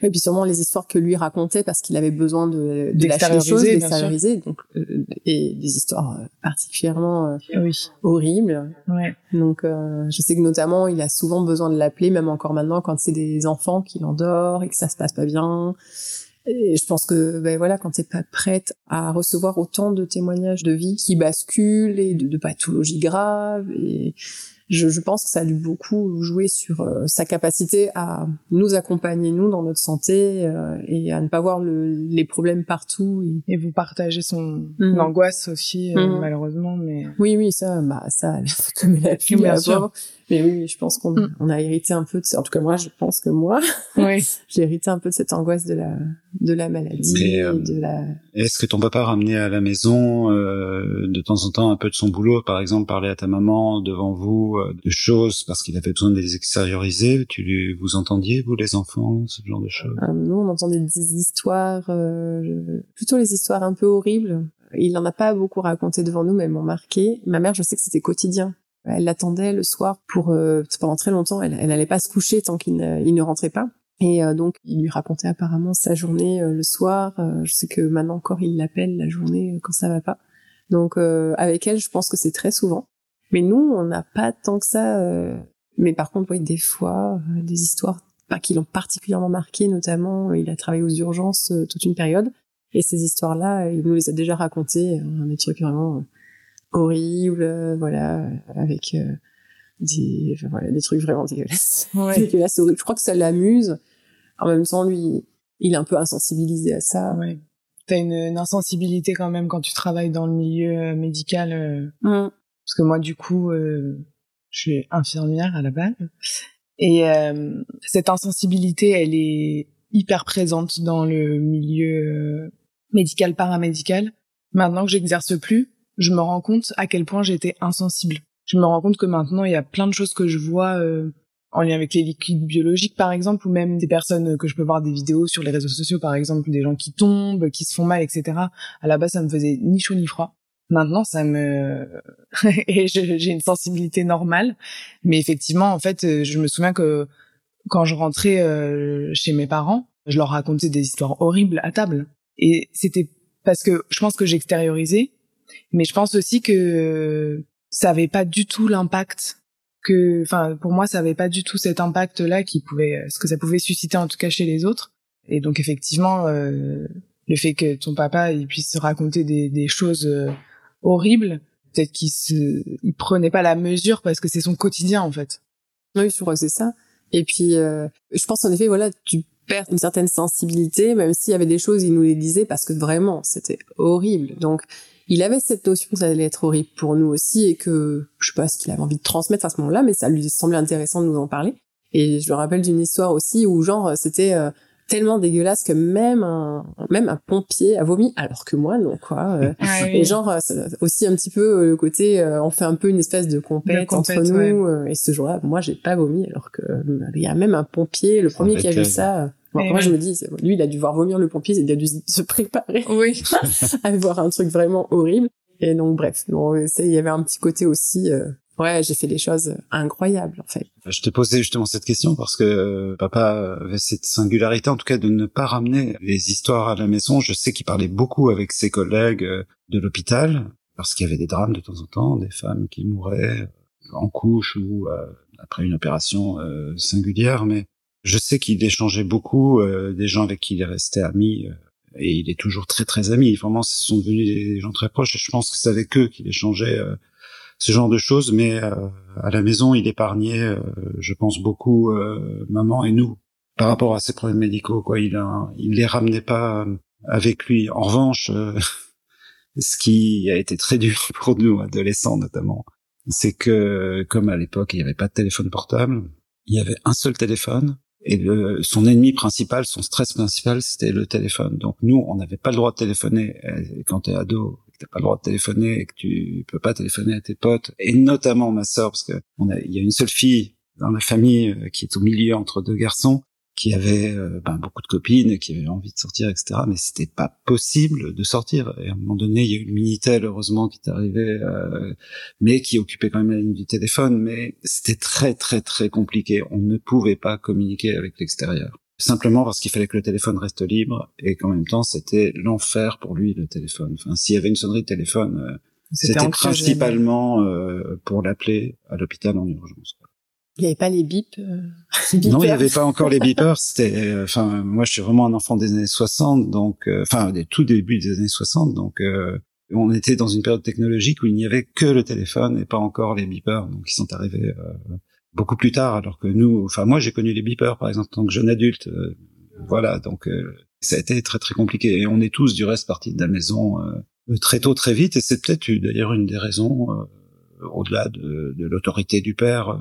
Et puis sûrement les histoires que lui racontait parce qu'il avait besoin de, de lâcher les choses, d'extérioriser, donc euh, et des histoires euh, particulièrement euh, oui. horribles. Ouais. Donc je sais que notamment il a souvent besoin de l'appeler, même encore maintenant quand c'est des enfants qu'il endort et que ça se passe pas bien. Et je pense que ben voilà, quand t'es pas prête à recevoir autant de témoignages de vie qui basculent et de, de pathologies graves et je, je, pense que ça a dû beaucoup jouer sur euh, sa capacité à nous accompagner nous dans notre santé euh, et à ne pas voir le, les problèmes partout. Et, vous partagez son mmh. angoisse aussi mmh. malheureusement, mais oui oui ça bah ça comme elle a pu bien sûr. Mais oui, je pense qu'on mm. on a hérité un peu de ça. En tout cas, moi, je pense que moi, *laughs* oui. j'ai hérité un peu de cette angoisse de la de la maladie, euh, de la. Est-ce que ton papa ramenait à la maison euh, de temps en temps un peu de son boulot, par exemple, parler à ta maman devant vous euh, de choses parce qu'il avait besoin de les extérioriser Tu lui, vous entendiez vous les enfants, ce genre de choses? Euh, Nous, on entendait des histoires, plutôt les histoires un peu horribles. Il n'en a pas beaucoup raconté devant nous, mais elles m'ont marqué. Ma mère, je sais que c'était quotidien elle l'attendait le soir pour euh, pendant très longtemps. Elle, elle allait pas se coucher tant qu'il ne, rentrait pas. Et euh, donc, il lui racontait apparemment sa journée euh, le soir. je sais que maintenant encore, il l'appelle la journée quand ça va pas. Donc, avec elle, je pense que c'est très souvent. Mais nous, on n'a pas tant que ça. Mais par contre, oui, des fois, des histoires pas qui l'ont particulièrement marqué, notamment, il a travaillé aux urgences toute une période. Et ces histoires-là, il nous les a déjà racontées, des trucs vraiment horrible, euh, voilà, avec euh, des, voilà, des trucs vraiment dégueulasses. Ouais. *laughs* dégueulasses, Je crois que ça l'amuse. En même temps, lui, il est un peu insensibilisé à ça. Ouais. T'as une, une insensibilité quand même quand tu travailles dans le milieu euh, médical. Mmh. Parce que moi, du coup, je suis infirmière à la base. Et cette insensibilité, elle est hyper présente dans le milieu médical paramédical. Maintenant que j'exerce plus, je me rends compte à quel point j'étais insensible. Je me rends compte que maintenant, il y a plein de choses que je vois euh, en lien avec les liquides biologiques, par exemple, ou même des personnes que je peux voir des vidéos sur les réseaux sociaux, par exemple, des gens qui tombent, qui se font mal, etc. À la base, ça me faisait ni chaud ni froid. Maintenant, ça me *laughs* et j'ai une sensibilité normale, mais effectivement, en fait, je me souviens que quand je rentrais euh, chez mes parents, je leur racontais des histoires horribles à table, et c'était parce que je pense que j'extériorisais mais je pense aussi que ça avait pas du tout l'impact que, enfin, pour moi, ça avait pas du tout cet impact-là qui pouvait, ce que ça pouvait susciter en tout cas chez les autres. Et donc effectivement, euh, le fait que ton papa il puisse raconter des, des choses horribles, peut-être qu'il se, il prenait pas la mesure parce que c'est son quotidien en fait. Oui, je crois que c'est ça. Et puis, euh, je pense en effet, voilà, tu perds une certaine sensibilité, même s'il y avait des choses, il nous les disait parce que vraiment, c'était horrible. Donc, il avait cette notion que ça allait être horrible pour nous aussi et que je sais pas ce qu'il avait envie de transmettre à ce moment-là, mais ça lui semblait intéressant de nous en parler. Et je me rappelle d'une histoire aussi où genre c'était euh, tellement dégueulasse que même un même un pompier a vomi alors que moi non quoi. Euh. Ah et genre euh, aussi un petit peu le côté on fait un peu une espèce de compète, entre nous et ce jour-là moi j'ai pas vomi alors que il y a même un pompier le premier qui a vu ça moi, je me dis, lui, il a dû voir vomir le pompier, il a dû se préparer oui. *laughs* à voir un truc vraiment horrible. Et donc, bref, il y avait un petit côté aussi. Euh, ouais, j'ai fait des choses incroyables, en fait. Je t'ai posé justement cette question parce que euh, papa avait cette singularité, en tout cas, de ne pas ramener les histoires à la maison. Je sais qu'il parlait beaucoup avec ses collègues euh, de l'hôpital parce qu'il y avait des drames de temps en temps, des femmes qui mouraient en couche ou après une opération singulière, mais je sais qu'il échangeait beaucoup euh, des gens avec qui il est resté ami euh, et il est toujours très très ami. Vraiment, ce sont devenus des gens très proches et je pense que c'est avec eux qu'il échangeait euh, ce genre de choses. Mais à la maison, il épargnait, je pense beaucoup maman et nous par rapport à ses problèmes médicaux. Quoi, il a, il les ramenait pas avec lui. En revanche, *laughs* ce qui a été très dur *laughs* pour nous adolescents notamment, c'est que comme à l'époque il n'y avait pas de téléphone portable, il y avait un seul téléphone et le, son ennemi principal, son stress principal, c'était le téléphone. Donc nous, on n'avait pas le droit de téléphoner. Quand t'es ado, t'as pas le droit de téléphoner et que tu peux pas téléphoner à tes potes, et notamment ma sœur, parce que on a, il y a une seule fille dans la famille euh, qui est au milieu entre deux garçons, qui avait euh, ben, beaucoup de copines, qui avaient envie de sortir, etc. Mais c'était pas possible de sortir. Et à un moment donné, il y a eu le Minitel, heureusement, qui est arrivé, euh, mais qui occupait quand même la ligne du téléphone. Mais c'était très, très, très compliqué. On ne pouvait pas communiquer avec l'extérieur. Simplement parce qu'il fallait que le téléphone reste libre et qu'en même temps, c'était l'enfer pour lui, le téléphone. Enfin, s'il y avait une sonnerie de téléphone, euh, c'était principalement pour l'appeler à l'hôpital en urgence. Il n'y avait pas les bips. Euh, *laughs* non, il n'y avait pas encore les *laughs* beepers. C'était, euh, enfin, moi, je suis vraiment un enfant des années 60, donc, euh, enfin, des tout débuts des années 60, donc, on était dans une période technologique où il n'y avait que le téléphone et pas encore les beepers, donc ils sont arrivés beaucoup plus tard, alors que nous, enfin, moi, j'ai connu les beepers, par exemple, en tant que jeune adulte. voilà, donc, ça a été très très compliqué. Et on est tous, du reste, partis de la maison très tôt, très vite, et c'est peut-être d'ailleurs une des raisons au-delà de, de l'autorité du père,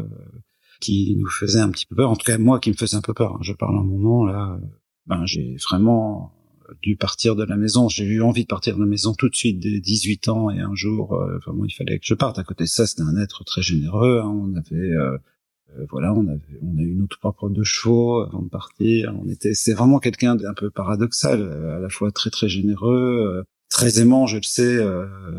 qui nous faisait un petit peu peur. En tout cas, moi, qui me faisait un peu peur. Je parle en mon nom, là. Ben, j'ai vraiment dû partir de la maison. J'ai eu envie de partir de la maison tout de suite dès 18 ans et un jour, euh, vraiment, il fallait que je parte. À côté de ça, c'était un être très généreux. Hein. On avait, euh, euh, voilà, on avait, on a eu notre propre de chevaux avant de partir. On était, c'est vraiment quelqu'un d'un peu paradoxal, à la fois très très généreux, très aimant, je le sais,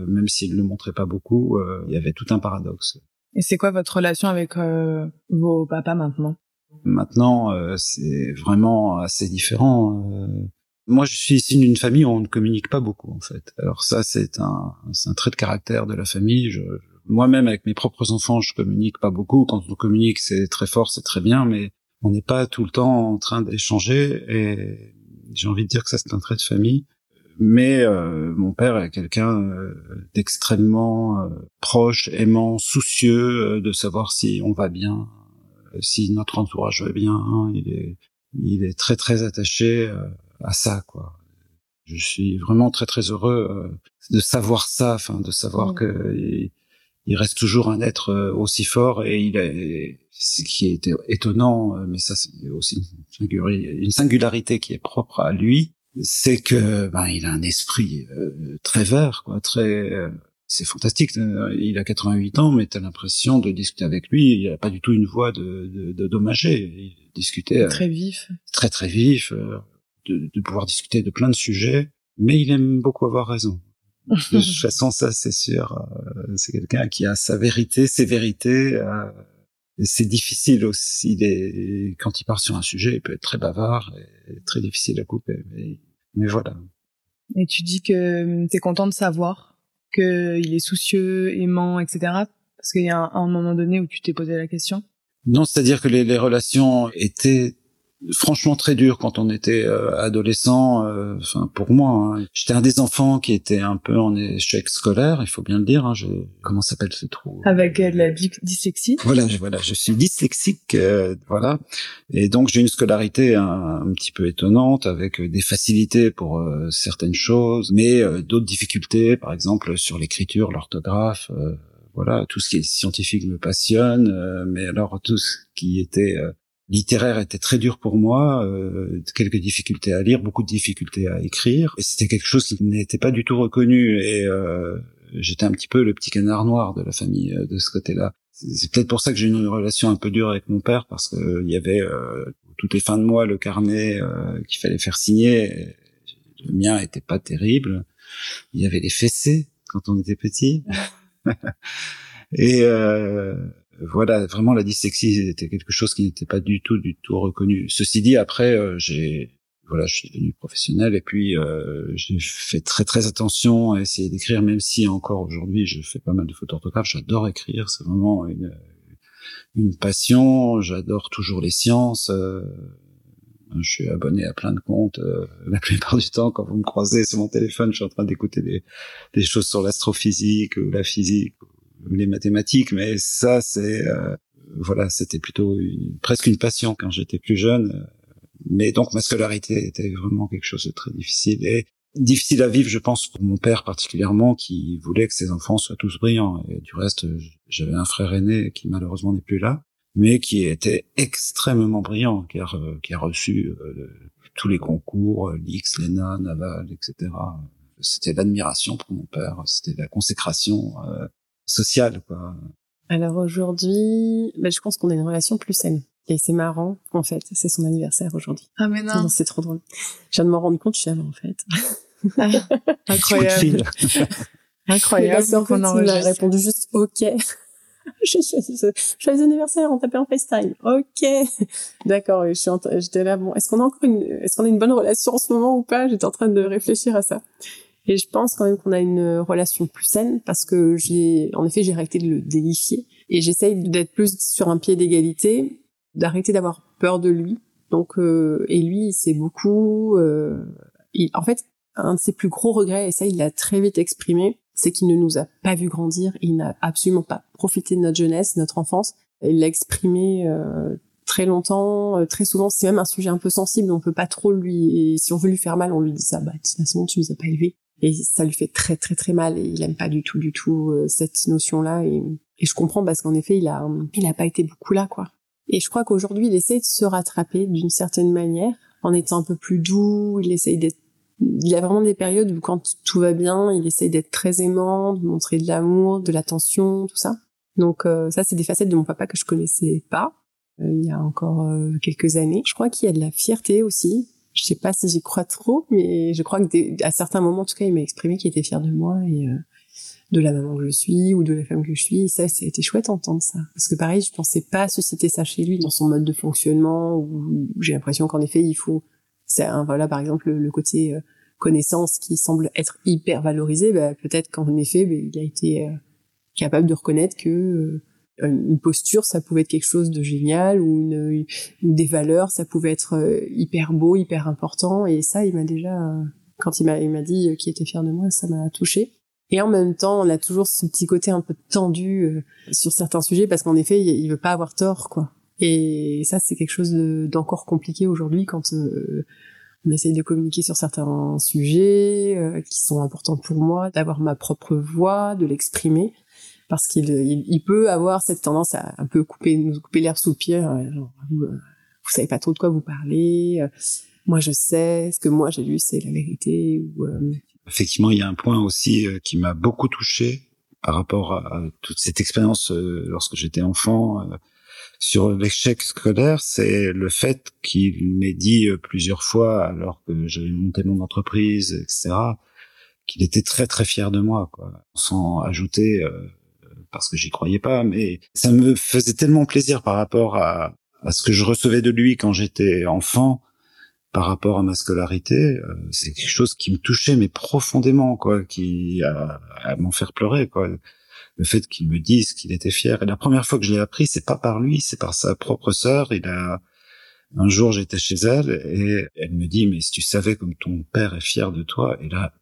même s'il ne le montrait pas beaucoup. il y avait tout un paradoxe. Et c'est quoi votre relation avec euh, vos papas maintenant? Maintenant, euh, c'est vraiment assez différent. Euh. Moi, je suis ici d'une famille où on ne communique pas beaucoup, en fait. Alors ça, c'est un, c'est un trait de caractère de la famille. Je, moi-même, avec mes propres enfants, je communique pas beaucoup. Quand on communique, c'est très fort, c'est très bien, mais on n'est pas tout le temps en train d'échanger. Et j'ai envie de dire que ça, c'est un trait de famille mais euh, mon père est quelqu'un euh, d'extrêmement euh, proche, aimant, soucieux de savoir si on va bien, si notre entourage va bien. Hein. il est, il est très très attaché à ça, quoi. Je suis vraiment très très heureux de savoir ça, enfin de savoir que il, reste toujours un être aussi fort et il est ce qui est étonnant, mais ça c'est aussi une singularité qui est propre à lui, c'est que ben, il a un esprit euh, très vert, quoi, très euh, c'est fantastique. Euh, il a 88 ans, mais t'as l'impression de discuter avec lui. Il a pas du tout une voix de, de, de dommager. Il discutait très vif, très très vif, de, de, pouvoir discuter de plein de sujets. Mais il aime beaucoup avoir raison. *laughs* de toute façon, ça c'est sûr. c'est quelqu'un qui a sa vérité, ses vérités. c'est difficile aussi. Il quand il part sur un sujet, il peut être très bavard et très difficile à couper. Mais mais voilà. Et tu dis que hum, tu es content de savoir qu'il est soucieux, aimant, etc. Parce qu'il y a un, moment donné où tu t'es posé la question? Non, c'est-à-dire que les, les relations étaient franchement très dur quand on était euh, adolescent. Euh, enfin, pour moi, hein. j'étais un des enfants qui était un peu en échec scolaire, il faut bien le dire. Hein, je... Comment s'appelle ce trou? Avec euh, la dyslexie. Voilà, je, voilà, je suis dyslexique, voilà, et donc j'ai une scolarité un, petit peu étonnante avec des facilités pour certaines choses, mais d'autres difficultés, par exemple sur l'écriture, l'orthographe. voilà, tout ce qui est scientifique me passionne, mais alors tout ce qui était littéraire était très dur pour moi, euh, quelques difficultés à lire, beaucoup de difficultés à écrire, c'était quelque chose qui n'était pas du tout reconnu, et euh, j'étais un petit peu le petit canard noir de la famille euh, de ce côté-là. C'est peut-être pour ça que j'ai une relation un peu dure avec mon père, parce que il y avait toutes les fins de mois le carnet qu'il fallait faire signer. Le mien était pas terrible. Il y avait les fessées quand on était petit. *laughs* et voilà, vraiment la dyslexie était quelque chose qui n'était pas du tout, du tout reconnu. Ceci dit, après, euh, j'ai, voilà, je suis devenu professionnel et puis euh, j'ai fait très très attention à essayer d'écrire, même si encore aujourd'hui je fais pas mal de fautes orthographes. J'adore écrire, c'est vraiment une, une passion. J'adore toujours les sciences. Euh, je suis abonné à plein de comptes. la plupart du temps, quand vous me croisez sur mon téléphone, je suis en train d'écouter des, des choses sur l'astrophysique ou la physique les mathématiques, mais ça, c'est euh, voilà, c'était plutôt presque une passion quand j'étais plus jeune. Mais donc ma scolarité était vraiment quelque chose de très difficile et difficile à vivre, je pense, pour mon père particulièrement, qui voulait que ses enfants soient tous brillants. Et du reste, j'avais un frère aîné qui malheureusement n'est plus là, mais qui était extrêmement brillant, qui a, qui a reçu euh, tous les concours, l'X, l'ENA, Naval, etc. C'était l'admiration pour mon père, c'était la consécration. Euh, social quoi. Alors aujourd'hui, ben, je pense qu'on a une relation plus saine. Et c'est marrant, en fait, c'est son anniversaire aujourd'hui. Ah mais non, c'est trop drôle. Je viens de me rendre compte, je suis en fait. Incroyable. *laughs* Incroyable. Parce en fait, il a répondu juste OK. *laughs* je suis anniversaire, on tapait en FaceTime. Ok, *laughs* d'accord. J'étais là. Bon, est-ce qu'on a encore une, est-ce qu'on a une bonne relation en ce moment ou pas? J'étais en train de réfléchir à ça. Et je pense quand même qu'on a une relation plus saine parce que j'ai, en effet, j'ai arrêté de le délifier. Et j'essaye d'être plus sur un pied d'égalité, d'arrêter d'avoir peur de lui. Donc, euh, et lui, c'est beaucoup. Euh, il, en fait, un de ses plus gros regrets, et ça, il l'a très vite exprimé, c'est qu'il ne nous a pas vu grandir. Il n'a absolument pas profité de notre jeunesse, notre enfance. Il l'a exprimé euh, très longtemps, euh, très souvent. C'est même un sujet un peu sensible. On peut pas trop lui. Et si on veut lui faire mal, on lui dit ça. Bah, de toute façon, tu nous as pas élevés. Et ça lui fait très très très mal. Et il aime pas du tout du tout euh, cette notion-là. Et, et je comprends parce qu'en effet, il a il a pas été beaucoup là, quoi. Et je crois qu'aujourd'hui, il essaie de se rattraper d'une certaine manière, en étant un peu plus doux. Il essaye d'être il a vraiment des périodes où quand tout va bien, il essaye d'être très aimant, de montrer de l'amour, de l'attention, tout ça. Donc euh, ça, c'est des facettes de mon papa que je connaissais pas euh, il y a encore quelques années. Je crois qu'il y a de la fierté aussi. Je sais pas si j'y crois trop, mais je crois que à certains moments, en tout cas, il m'a exprimé qu'il était fier de moi et de la maman que je suis ou de la femme que je suis. Et ça, c'était chouette d'entendre ça. Parce que pareil, je pensais pas susciter ça chez lui dans son mode de fonctionnement où j'ai l'impression qu'en effet, il faut c'est voilà par exemple le, côté euh, connaissance qui semble être hyper valorisé bah, peut-être qu'en effet bah, il a été euh, capable de reconnaître que euh, une posture ça pouvait être quelque chose de génial ou, une, des valeurs ça pouvait être hyper beau hyper important. Et ça il m'a déjà quand il m'a il m'a dit qu'il était fier de moi ça m'a touché et en même temps on a toujours ce petit côté un peu tendu sur certains sujets parce qu'en effet il, il veut pas avoir tort quoi. Et ça, c'est quelque chose d'encore compliqué aujourd'hui quand euh, on essaye de communiquer sur certains sujets euh, qui sont importants pour moi, d'avoir ma propre voix, de l'exprimer, parce qu'il il, peut avoir cette tendance à un peu couper, nous couper l'air sous le pied. Euh, genre, vous, vous savez pas trop de quoi vous parlez. moi, je sais. Ce que moi j'ai lu, c'est la vérité. Ou, Effectivement, il y a un point aussi qui m'a beaucoup touché par rapport à, toute cette expérience lorsque j'étais enfant sur l'échec scolaire, c'est le fait qu'il m'ait dit euh, plusieurs fois, alors que j'avais monté mon entreprise, etc., qu'il était très très fier de moi, quoi. Sans ajouter, euh, parce que j'y croyais pas, mais ça me faisait tellement plaisir par rapport à, à ce que je recevais de lui quand j'étais enfant, par rapport à ma scolarité, euh, c'est quelque chose qui me touchait mais profondément, quoi, qui à, m'en faire pleurer, quoi le fait qu'il me dise qu'il était fier. Et la première fois que je l'ai appris, c'est pas par lui, c'est par sa propre sœur. Il a un jour, j'étais chez elle et elle me dit, mais si tu savais comme ton père est fier de toi, et là,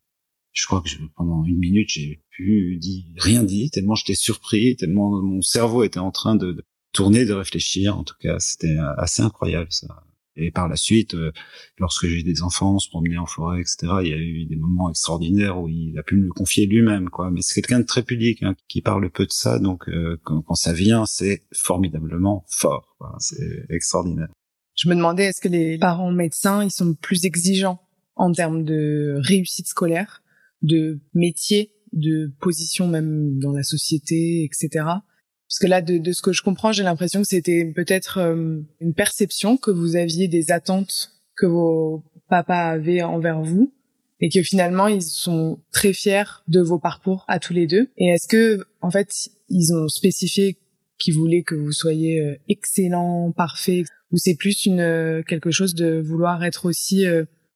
je crois que pendant une minute, j'ai pu rien dit, tellement j'étais surpris, tellement mon cerveau était en train de, de tourner, de réfléchir. En tout cas, c'était assez incroyable ça. Et par la suite, euh, lorsque j'ai eu des enfants, on se promenait en forêt, etc. Il y a eu des moments extraordinaires où il a pu me le confier lui-même, quoi. Mais c'est quelqu'un de très pudique, hein, qui parle peu de ça, donc euh, quand, quand, ça vient, c'est formidablement fort. C'est extraordinaire. Je me demandais, est-ce que les parents médecins, ils sont plus exigeants en termes de réussite scolaire, de métier, de position même dans la société, etc. Parce que là, de, de ce que je comprends, j'ai l'impression que c'était peut-être euh, une perception que vous aviez des attentes que vos papas avaient envers vous et que finalement ils sont très fiers de vos parcours à tous les deux. Et est-ce que en fait ils ont spécifié qu'ils voulaient que vous soyez euh, excellent, parfait, ou c'est plus une euh, quelque chose de vouloir être aussi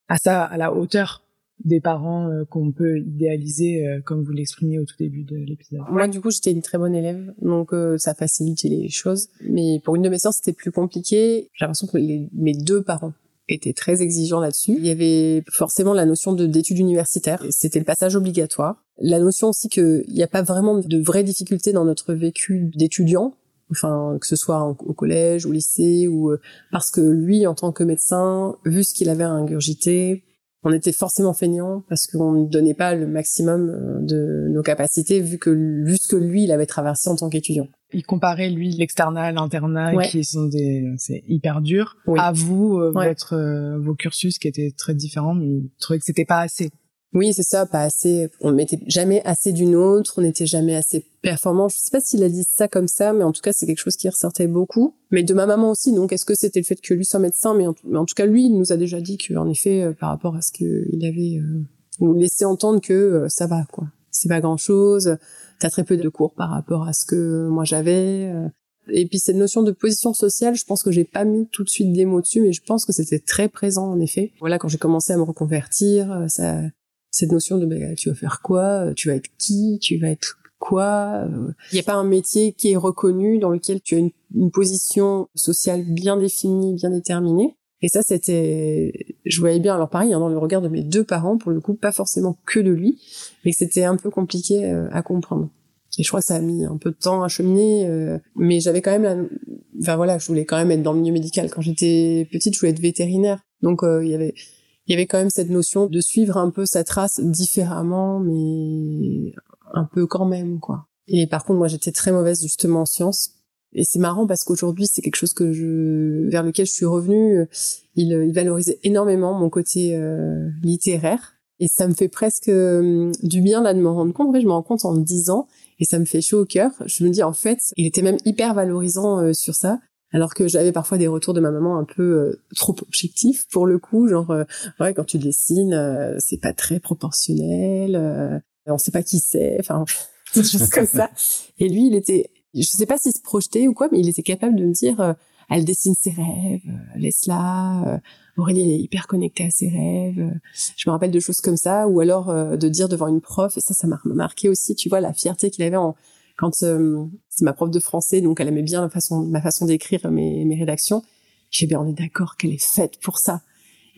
à ça à la hauteur? Des parents euh, qu'on peut idéaliser, euh, comme vous l'exprimiez au tout début de l'épisode. Moi, du coup, j'étais une très bonne élève, donc euh, ça facilitait les choses. Mais pour une de mes sœurs, c'était plus compliqué. J'ai l'impression que mes deux parents étaient très exigeants là-dessus. Il y avait forcément la notion de d'études universitaires. C'était le passage obligatoire. La notion aussi qu'il n'y a pas vraiment de vraies difficultés dans notre vécu d'étudiant enfin que ce soit au collège, au lycée, ou parce que lui, en tant que médecin, vu ce qu'il avait à ingurgiter, on était forcément feignant parce qu'on ne donnait pas le maximum euh, de nos capacités vu que vu ce que lui il avait traversé en tant qu'étudiant. Il comparait lui l'externat, l'internat qui sont des c'est hyper dur à vous euh, votre euh, vos cursus qui étaient très différents mais il trouvait que c'était pas assez. Oui, c'est ça, pas assez. On mettait jamais assez d'une autre, on n'était jamais assez performant. Je sais pas s'il a dit ça comme ça, mais en tout cas, c'est quelque chose qui ressortait beaucoup. Mais de ma maman aussi, donc est-ce que c'était le fait que lui soit médecin, mais en, tout cas, lui, il nous a déjà dit qu'en effet, euh, par rapport à ce qu'il avait euh, nous laissé entendre que euh, ça va, quoi. C'est pas grand-chose. T'as très peu de cours par rapport à ce que moi j'avais. Et puis cette notion de position sociale, je pense que j'ai pas mis tout de suite des mots dessus, mais je pense que c'était très présent en effet. Voilà, quand j'ai commencé à me reconvertir, ça, cette notion de bah, tu vas faire quoi, tu vas être qui, tu vas être quoi. Il n'y a pas un métier qui est reconnu dans lequel tu as une, position sociale bien définie, bien déterminée. Et ça, c'était, je voyais bien, alors pareil, hein, dans le regard de mes deux parents, pour le coup, pas forcément que de lui, mais c'était un peu compliqué euh, à comprendre. Et je crois que ça a mis un peu de temps à cheminer, euh, mais j'avais quand même la... Enfin voilà, je voulais quand même être dans le milieu médical. Quand j'étais petite, je voulais être vétérinaire. Donc euh, il y avait il y avait quand même cette notion de suivre un peu sa trace différemment, mais un peu quand même, quoi. Et par contre, moi, j'étais très mauvaise justement en sciences. Et c'est marrant parce qu'aujourd'hui, c'est quelque chose que je, vers lequel je suis revenue. Il, il valorisait énormément mon côté euh, littéraire. Et ça me fait presque euh, du bien là de me rendre compte. En vrai, je me rends compte en me disant, et ça me fait chaud au cœur. Je me dis en fait, il était même hyper valorisant euh, sur ça. Alors que j'avais parfois des retours de ma maman un peu euh, trop objectifs pour le coup, genre euh, ouais quand tu dessines euh, c'est pas très proportionnel, on sait pas qui c'est, enfin *laughs* des choses comme ça. Et lui il était, je sais pas s'il se projetait ou quoi, mais il était capable de me dire elle dessine ses rêves, laisse-la. Aurélie est hyper connectée à ses rêves. Je me rappelle de choses comme ça, ou alors de dire devant une prof et ça ça m'a marqué aussi, tu vois la fierté qu'il avait en quand euh, c'est ma prof de français, donc elle aimait bien la façon, ma façon d'écrire mes, mes rédactions. J'ai bien, on est d'accord qu'elle est faite pour ça.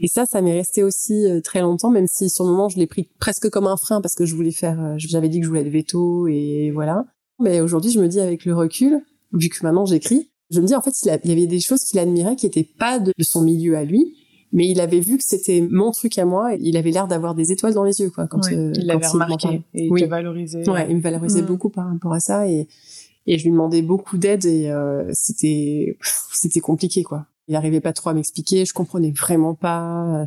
Et ça, ça m'est resté aussi euh, très longtemps, même si sur le moment je l'ai pris presque comme un frein parce que je voulais faire, euh, j'avais dit que je voulais être veto et voilà. Mais aujourd'hui, je me dis avec le recul, vu que maintenant j'écris, je me dis en fait il, y avait des choses qu'il admirait qui n'étaient pas de, son milieu à lui, mais il avait vu que c'était mon truc à moi. Et il avait l'air d'avoir des étoiles dans les yeux, quoi. Quand, euh, il l'avait remarqué et il te valorisait. Ouais, il me valorisait mm. beaucoup par rapport à ça et et je lui demandais beaucoup d'aide et euh, c'était c'était compliqué, quoi. Il arrivait pas trop à m'expliquer, je comprenais vraiment pas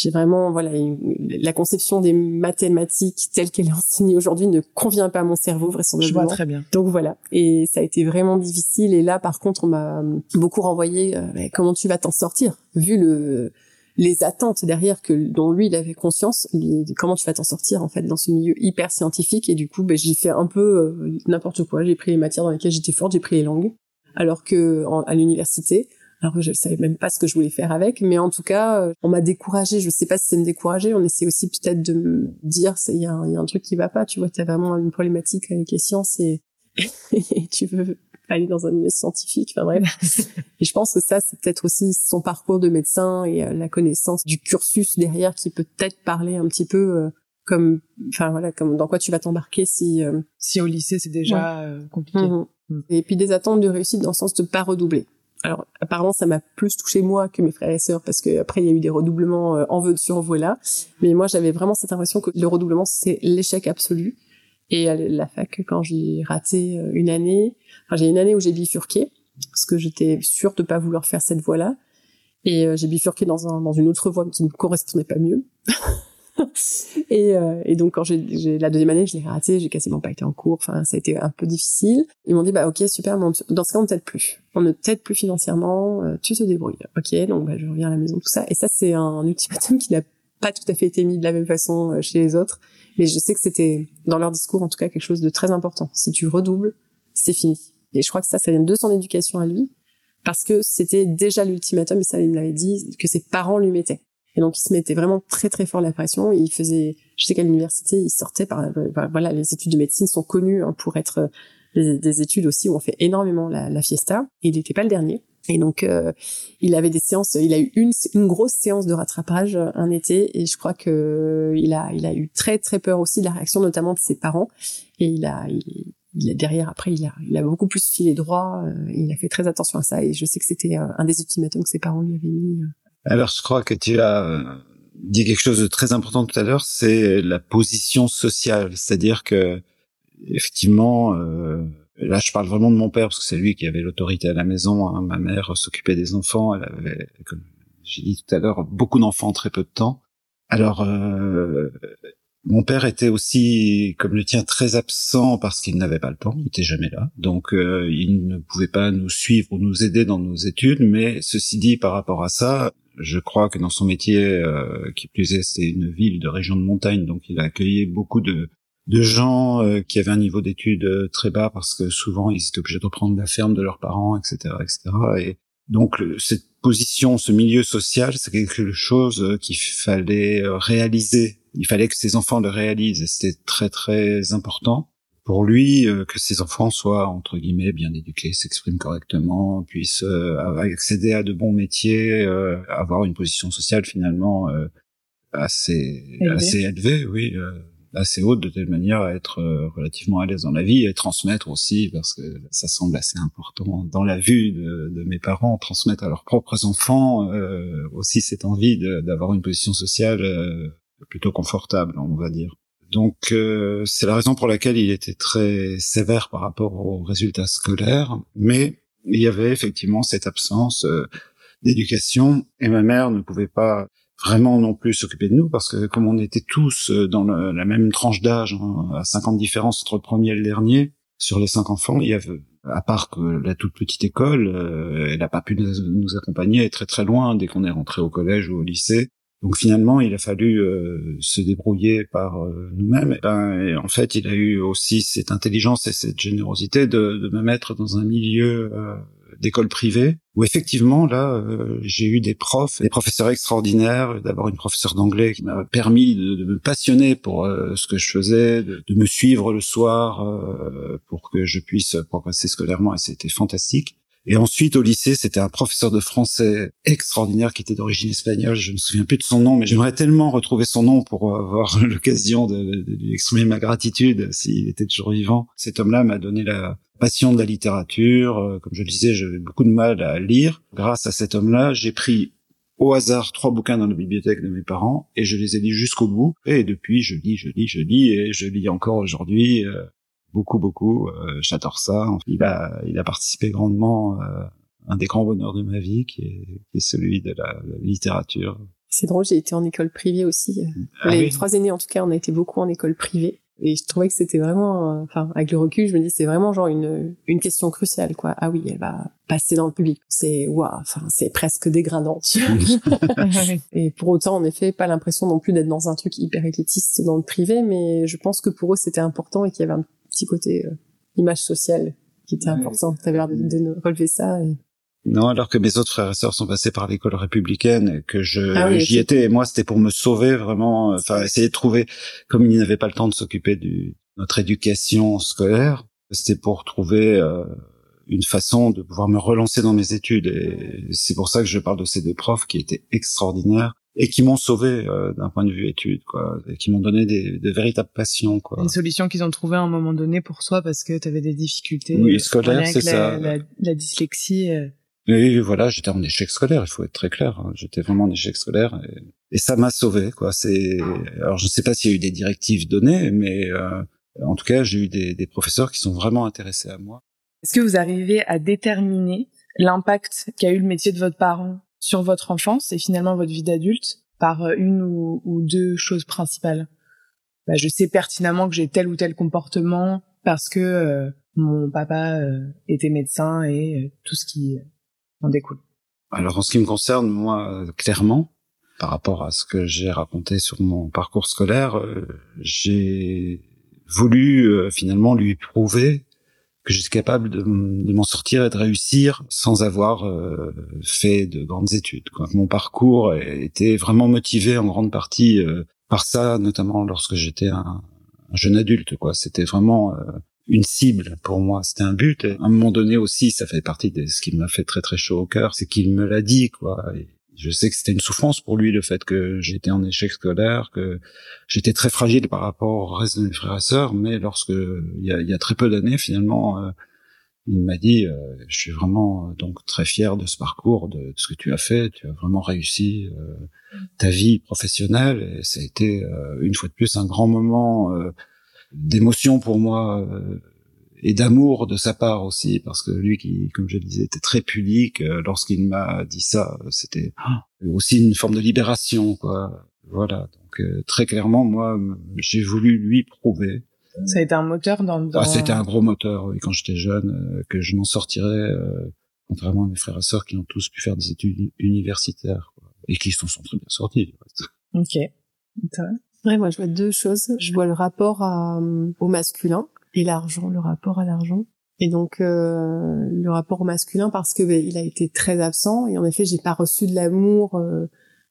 j'ai vraiment voilà la conception des mathématiques telle qu'elle est enseignée aujourd'hui ne convient pas à mon cerveau vraisemblablement. Je vois très bien. Donc voilà. Et ça a été vraiment difficile. Et là par contre on m'a beaucoup renvoyé euh, comment tu vas t'en sortir vu le les attentes derrière que dont lui il avait conscience comment tu vas t'en sortir en fait dans ce milieu hyper scientifique. Et du coup ben, j'ai fait un peu euh, n'importe quoi. J'ai pris les matières dans lesquelles j'étais forte j'ai pris les langues. Alors que à l'université alors je savais même pas ce que je voulais faire avec, mais en tout cas, euh, on m'a découragé. Je sais pas si c'est me décourager. On essaie aussi peut-être de me dire, il y, a un truc qui va pas. Tu vois, tu as vraiment une problématique avec les sciences et, *laughs* et tu veux aller dans un milieu scientifique. Enfin bref. *laughs* et je pense que ça, c'est peut-être aussi son parcours de médecin et euh, la connaissance du cursus derrière qui peut peut-être parler un petit peu. Euh, comme enfin voilà comme dans quoi tu vas t'embarquer si si au lycée c'est déjà compliqué mmh mmh. et puis des attentes de réussite dans le sens de pas redoubler alors apparemment ça m'a plus touché moi que mes frères et sœurs parce que après il y a eu des redoublements euh, en vœu de survoi mais moi j'avais vraiment cette impression que le redoublement c'est l'échec absolu. Et à la fac quand j'ai raté euh, une année enfin j'ai une année où j'ai bifurqué parce que j'étais sûre de pas vouloir faire cette voie là et euh, j'ai bifurqué dans un dans une autre voie qui ne correspondait pas mieux *laughs* *laughs* et, euh, et, donc quand j'ai la deuxième année, je l'ai raté, j'ai quasiment pas été en cours. Enfin, ça a été un peu difficile. Ils m'ont dit bah ok super, dans ce cas on t'aide plus, on ne t'aide plus financièrement, euh, tu te débrouilles. Ok, donc bah, je reviens à la maison tout ça. Et ça c'est un ultimatum qui n'a pas tout à fait été mis de la même façon euh, chez les autres, mais je sais que c'était dans leur discours en tout cas quelque chose de très important. Si tu redoubles, c'est fini. Et je crois que ça, ça vient de son éducation à lui, parce que c'était déjà l'ultimatum, et ça il me l'avait dit, que ses parents lui mettaient. Et donc, il se mettait vraiment très, très fort la pression. Il faisait, je sais qu'à l'université, il sortait par, voilà, les études de médecine sont connues hein, pour être euh, des, études aussi où on fait énormément la, fiesta. Il n'était pas le dernier. Et donc, euh, il avait des séances. Il a eu une, grosse séance de rattrapage euh, un été, et je crois que il a, il a eu très très peur aussi de la réaction, notamment de ses parents. Et il a, il, a derrière après, il a, il a beaucoup plus filé droit. il a fait très attention à ça. Et je sais que c'était un des ultimatums que ses parents lui avaient mis alors, je crois que tu as euh, dit quelque chose de très important tout à l'heure, c'est la position sociale, c'est-à-dire que effectivement, euh, là, je parle vraiment de mon père parce que c'est lui qui avait l'autorité à la maison. Hein. Ma mère s'occupait des enfants, elle avait, comme j'ai dit tout à l'heure, beaucoup d'enfants très peu de temps. Alors, euh, mon père était aussi, comme le tien, très absent parce qu'il n'avait pas le temps, il était jamais là. Donc, euh, il ne pouvait pas nous suivre ou nous aider dans nos études. Mais ceci dit, par rapport à ça, je crois que dans son métier, euh, qui plus est, c'est une ville de région de montagne, donc il a accueilli beaucoup de, de gens euh, qui avaient un niveau d'études euh, très bas parce que souvent ils étaient obligés de reprendre la ferme de leurs parents, etc., etc. Et donc cette position, ce milieu social, c'est quelque chose qu'il fallait réaliser. Il fallait que ces enfants le réalisent, c'était très très important pour lui que ses enfants soient entre guillemets bien éduqués, s'expriment correctement, puissent accéder à de bons métiers, avoir une position sociale finalement assez assez élevée, oui assez haute de telle manière à être euh, relativement à l'aise dans la vie et transmettre aussi parce que ça semble assez important dans la vue de, de mes parents transmettre à leurs propres enfants euh, aussi cette envie d'avoir une position sociale euh, plutôt confortable on va dire donc c'est la raison pour laquelle il était très sévère par rapport aux résultats scolaires mais il y avait effectivement cette absence d'éducation et ma mère ne pouvait pas vraiment non plus s'occuper de nous parce que comme on était tous euh, dans la même tranche d'âge, hein, à 50 différences entre le premier et le dernier, sur les cinq enfants, il y avait, à part que la toute petite école, euh, elle n'a pas pu nous, accompagner très très loin dès qu'on est rentré au collège ou au lycée. Donc finalement, il a fallu euh, se débrouiller par nous-mêmes. Ben, en fait, il a eu aussi cette intelligence et cette générosité de, de me mettre dans un milieu d'école privée où effectivement là euh, j'ai eu des profs, des professeurs extraordinaires. D'abord une professeure d'anglais qui m'a permis de, me passionner pour euh, ce que je faisais, de, me suivre le soir euh, pour que je puisse progresser scolairement et c'était fantastique. Et ensuite, au lycée, c'était un professeur de français extraordinaire qui était d'origine espagnole. Je me souviens plus de son nom, mais j'aimerais tellement retrouver son nom pour avoir *laughs* l'occasion de, lui exprimer ma gratitude s'il était toujours vivant. Cet homme-là m'a donné la, passion de la littérature. Euh, comme je le disais, j'avais beaucoup de mal à lire. Grâce à cet homme-là, j'ai pris au hasard trois bouquins dans la bibliothèque de mes parents et je les ai lus jusqu'au bout. Et depuis, je lis, je lis, je lis et je lis encore aujourd'hui. Euh, beaucoup, beaucoup. Euh, J'adore ça. Il a, il a participé grandement à un des grands bonheurs de ma vie, qui est, qui est celui de la, littérature. C'est drôle, j'ai été en école privée aussi. Ah les trois aînés, en tout cas, on a été beaucoup en école privée. Et je trouvais que c'était vraiment, euh, enfin, avec le recul, je me dis c'est vraiment genre une une question cruciale, quoi. Ah oui, elle va passer dans le public. C'est waouh, enfin, c'est presque dégradant. *laughs* et pour autant, en effet, pas l'impression non plus d'être dans un truc hyper élitiste dans le privé, mais je pense que pour eux c'était important et qu'il y avait un petit côté euh, image sociale qui était important. T'avais l'air de, de, relever ça. Et... Non, alors que mes autres frères et sœurs sont passés par l'école républicaine que je ah j'y étais et moi c'était pour me sauver vraiment, enfin essayer de trouver comme ils n'avaient pas le temps de s'occuper de notre éducation scolaire, c'était pour trouver euh, une façon de pouvoir me relancer dans mes études et c'est pour ça que je parle de ces deux profs qui étaient extraordinaires et qui m'ont sauvé euh, d'un point de vue études quoi et qui m'ont donné des, de véritables passions quoi une solution qu'ils ont trouvé à un moment donné pour soi parce que tu avais des difficultés oui scolaires c'est ça la, la dyslexie euh, oui, voilà, j'étais en échec scolaire, il faut être très clair. Hein. J'étais vraiment en échec scolaire et, ça m'a sauvé, quoi. C'est, alors je ne sais pas s'il y a eu des directives données, mais euh, en tout cas, j'ai eu des, des, professeurs qui sont vraiment intéressés à moi. Est-ce que vous arrivez à déterminer l'impact qu'a eu le métier de votre parent? Sur votre enfance et finalement votre vie d'adulte par euh, une ou, deux choses principales? Bah, Je sais pertinemment que j'ai tel ou tel comportement parce que euh, mon papa était médecin et tout ce qui découle. Alors en ce qui me concerne, moi, clairement, par rapport à ce que j'ai raconté sur mon parcours scolaire, euh, j'ai voulu euh, finalement lui prouver que j'étais capable de, m'en sortir et de réussir sans avoir euh, fait de grandes études. Quoi. Mon parcours était vraiment motivé en grande partie par ça, notamment lorsque j'étais un, un, jeune adulte. Quoi, c'était vraiment une cible pour moi, c'était un but. À un moment donné aussi, ça fait partie de ce qui m'a fait très très chaud au cœur, c'est qu'il me l'a dit, quoi. Je sais que c'était une souffrance pour lui le fait que j'étais en échec scolaire, que j'étais très fragile par rapport au reste de mes frères et sœurs, mais lorsque il y a, y a très peu d'années finalement, euh, il m'a dit euh, je suis vraiment euh, donc très fier de ce parcours, de, ce que tu as fait, tu as vraiment réussi ta vie professionnelle et ça a été une fois de plus un grand moment d'émotion pour moi et d'amour de sa part aussi parce que lui qui comme je le disais était très pudique euh, lorsqu'il m'a dit ça c'était aussi une forme de libération quoi. Voilà donc euh, très clairement moi j'ai voulu lui prouver. Ça a été un moteur dans, dans... Ah, c'était un gros moteur oui quand j'étais jeune que je m'en sortirais contrairement à mes frères et sœurs qui ont tous pu faire des études universitaires quoi, et qui s'en sont très bien sortis ok. Ouais, moi je vois deux choses. Je vois le rapport à, au masculin et l'argent, le rapport à l'argent. Et donc euh, le rapport masculin parce que ben, il a été très absent et en effet j'ai pas reçu de l'amour euh,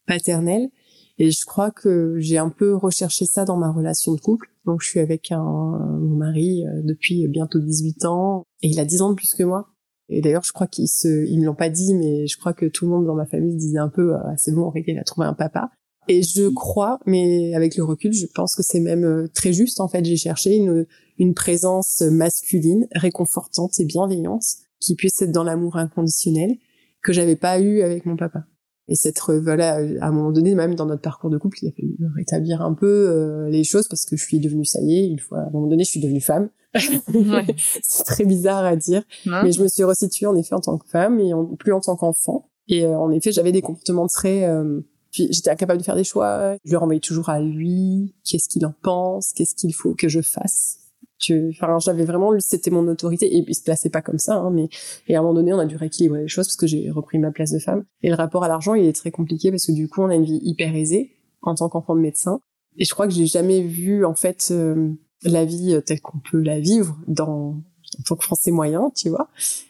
paternel et je crois que j'ai un peu recherché ça dans ma relation de couple. Donc je suis avec un, mon mari euh, depuis bientôt 18 ans et il a 10 ans de plus que moi. Et d'ailleurs, je crois qu'ils se, ils me l'ont pas dit, mais je crois que tout le monde dans ma famille disait un peu, ah, c'est bon, Aurélie, elle a trouvé un papa. Et je crois, mais avec le recul, je pense que c'est même euh, très juste. En fait, j'ai cherché une, une présence masculine, réconfortante et bienveillante, qui puisse être dans l'amour inconditionnel, que j'avais pas eu avec mon papa. Et cette voilà, à un moment donné, même dans notre parcours de couple, il a fallu rétablir un peu euh, les choses parce que je suis devenue, ça y est, une fois, à un moment donné, je suis devenue femme. *laughs* *laughs* c'est très bizarre à dire, mais je me suis resituée en effet en tant que femme et plus en tant qu'enfant. Et euh, en effet, j'avais des comportements très euh, puis j'étais incapable de faire des choix. Je le renvoyais toujours à lui. Qu'est-ce qu'il en pense? Qu'est-ce qu'il faut que je fasse? Enfin, j'avais vraiment, c'était mon autorité et il se plaçait pas comme ça, hein, mais et à un moment donné, on a dû rééquilibrer les choses parce que j'ai repris ma place de femme. Et le rapport à l'argent, il est très compliqué parce que du coup, on a une vie hyper aisée en tant qu'enfant de médecin. Et je crois que j'ai jamais vu en fait euh, la vie telle qu'on peut la vivre dans en tant que français moyen, tu vois.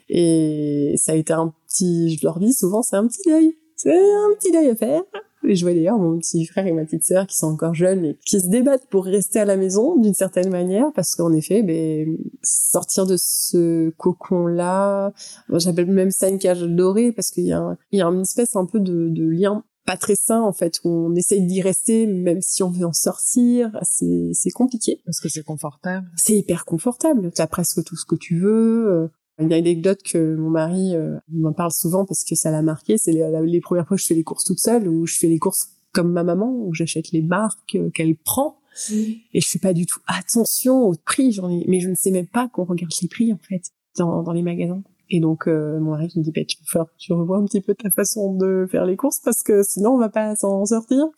Et ça a été un petit, je leur dis souvent, c'est un petit deuil. C'est un petit deuil à faire. Et je vois d'ailleurs mon petit frère et ma petite sœur qui sont encore jeunes et qui se débattent pour rester à la maison d'une certaine manière parce qu'en effet, ben, sortir de ce cocon-là, j'appelle même ça une cage dorée parce qu'il y a, il y a une espèce un peu de, de lien pas très sain en fait où on essaye d'y rester même si on veut en sortir c'est c'est compliqué. Parce que c'est confortable. C'est hyper confortable. T'as presque tout ce que tu veux euh, une anecdote que mon mari euh, m'en parle souvent parce que ça l'a marqué, c'est les, premières fois que je fais les courses toute seule, où je fais les courses comme ma maman, où j'achète les marques euh, qu'elle prend, mmh. et je fais pas du tout attention au prix, j'en ai, mais je ne sais même pas qu'on regarde les prix en fait dans, dans les magasins. Et donc euh, mon mari me dit bah, tu faut tu revois un petit peu ta façon de faire les courses parce que sinon on va pas s'en sortir. *laughs*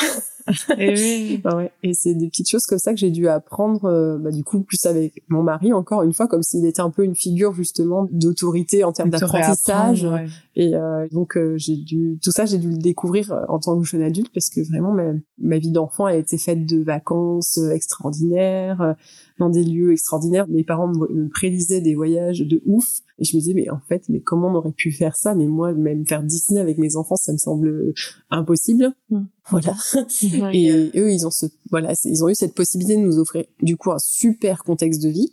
*laughs* et oui. Bah ouais. Et c'est des petites choses comme ça que j'ai dû apprendre, euh, bah, du coup, plus avec mon mari, encore une fois, comme s'il était un peu une figure, justement, d'autorité en termes d'apprentissage. Et euh, donc, euh, j'ai dû, tout ça, j'ai dû le découvrir en tant que jeune adulte, parce que vraiment, ma, ma vie d'enfant a été faite de vacances extraordinaires, dans des lieux extraordinaires. Mes parents me, prédisaient des voyages de ouf. Et je me disais, mais en fait, mais comment on aurait pu faire ça? Mais moi, même faire Disney avec mes enfants, ça me semble impossible. Mm. Voilà. *laughs* et eux, ils ont ce, voilà, ils ont eu cette possibilité de nous offrir, du coup, un super contexte de vie.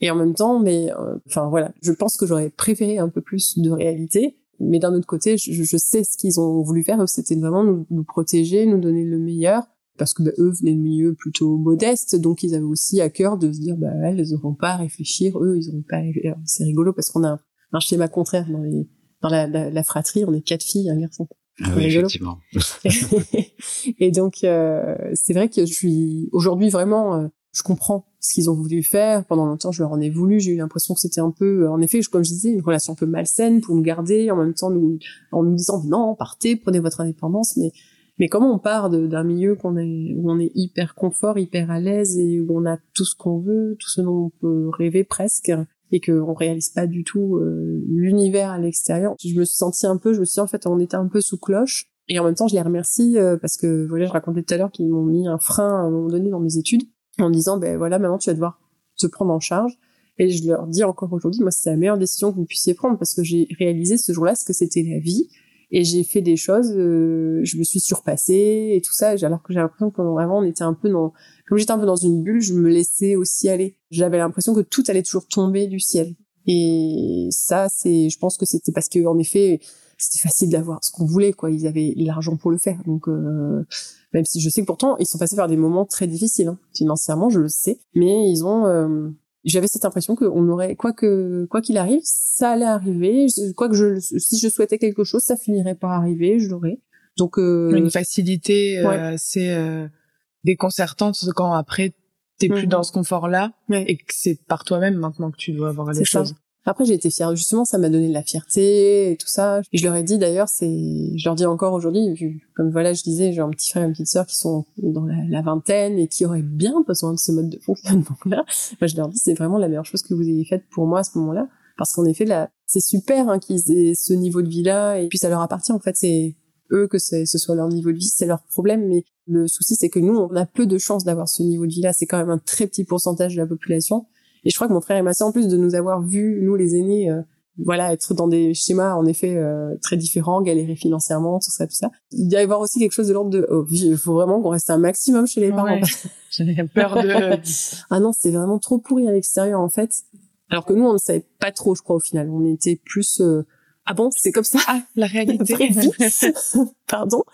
Et en même temps, mais, euh, enfin, voilà, je pense que j'aurais préféré un peu plus de réalité. Mais d'un autre côté, je, je sais ce qu'ils ont voulu faire. C'était vraiment nous, nous protéger, nous donner le meilleur parce que bah, eux venaient de milieux plutôt modestes, donc ils avaient aussi à cœur de se dire bah elles n'auront pas à réfléchir, eux ils n'auront pas. C'est rigolo parce qu'on a un, schéma contraire dans les dans la, la, fratrie, on est quatre filles, un garçon. Ah oui, effectivement. *laughs* et donc euh, c'est vrai que je suis aujourd'hui vraiment, euh, je comprends ce qu'ils ont voulu faire. Pendant longtemps, je leur en ai voulu. J'ai eu l'impression que c'était un peu, euh, en effet, comme je disais, une relation un peu malsaine pour nous garder, en même temps nous, en nous disant non, partez, prenez votre indépendance, mais mais comment on part d'un milieu qu'on est, où on est hyper confort, hyper à l'aise et où on a tout ce qu'on veut, tout ce dont on peut rêver presque, et qu'on réalise pas du tout euh, l'univers à l'extérieur. Je me suis sentie un peu, je me suis dit, en fait, on était un peu sous cloche. Et en même temps, je les remercie euh, parce que, voilà, je racontais tout à l'heure qu'ils m'ont mis un frein à un moment donné dans mes études en me disant, ben voilà, maintenant tu vas devoir te prendre en charge. Et je leur dis encore aujourd'hui, moi, c'est la meilleure décision que vous puissiez prendre parce que j'ai réalisé ce jour-là ce que c'était la vie et j'ai fait des choses euh, je me suis surpassée et tout ça alors que j'ai l'impression que vraiment on était un peu dans comme j'étais un peu dans une bulle je me laissais aussi aller. J'avais l'impression que tout allait toujours tomber du ciel. Et ça c'est je pense que c'était parce que en effet c'était facile d'avoir ce qu'on voulait quoi. Ils avaient l'argent pour le faire. Donc euh, même si je sais que pourtant ils sont passés par des moments très difficiles hein. financièrement je le sais. Mais ils ont euh, j'avais cette impression qu'on aurait quoi que quoi qu'il arrive, ça allait arriver. Quoi que je si je souhaitais quelque chose, ça finirait par arriver, je l'aurais. Donc euh, une facilité euh, assez euh, déconcertante quand après t'es plus mhm. dans ce confort-là et que c'est par toi-même maintenant que tu dois avoir les choses. Après, j'ai été fière. Justement, ça m'a donné de la fierté et tout ça. Et je leur ai dit d'ailleurs, c'est, je leur dis encore aujourd'hui, comme voilà, je disais, j'ai un petit frère et une petite sœur qui sont dans la, vingtaine et qui auraient bien besoin de ce mode de fonctionnement-là. Moi, je leur dis, c'est vraiment la meilleure chose que vous ayez faite pour moi à ce moment-là. Parce qu'en effet, là, c'est super hein, qu'ils aient ce niveau de vie-là et puis ça leur appartient. En fait, c'est eux que ce soit leur niveau de vie, c'est leur problème. Mais le souci, c'est que nous, on a peu de chances d'avoir ce niveau de vie-là. C'est quand même un très petit pourcentage de la population. Et je crois que mon frère et ma sœur, en plus de nous avoir vus, nous les aînés, euh, voilà être dans des schémas en effet très différents, galérer financièrement, tout ça, tout ça. Il y avoir aussi quelque chose de l'ordre de oh, il faut vraiment qu'on reste un maximum chez les parents. J'avais *laughs* peur de *laughs* ah non, c'était vraiment trop pourri à l'extérieur en fait. Alors que nous on ne savait pas trop, je crois au final. On était plus ah bon, c'est comme ça? Ah, la réalité. *laughs* Pardon?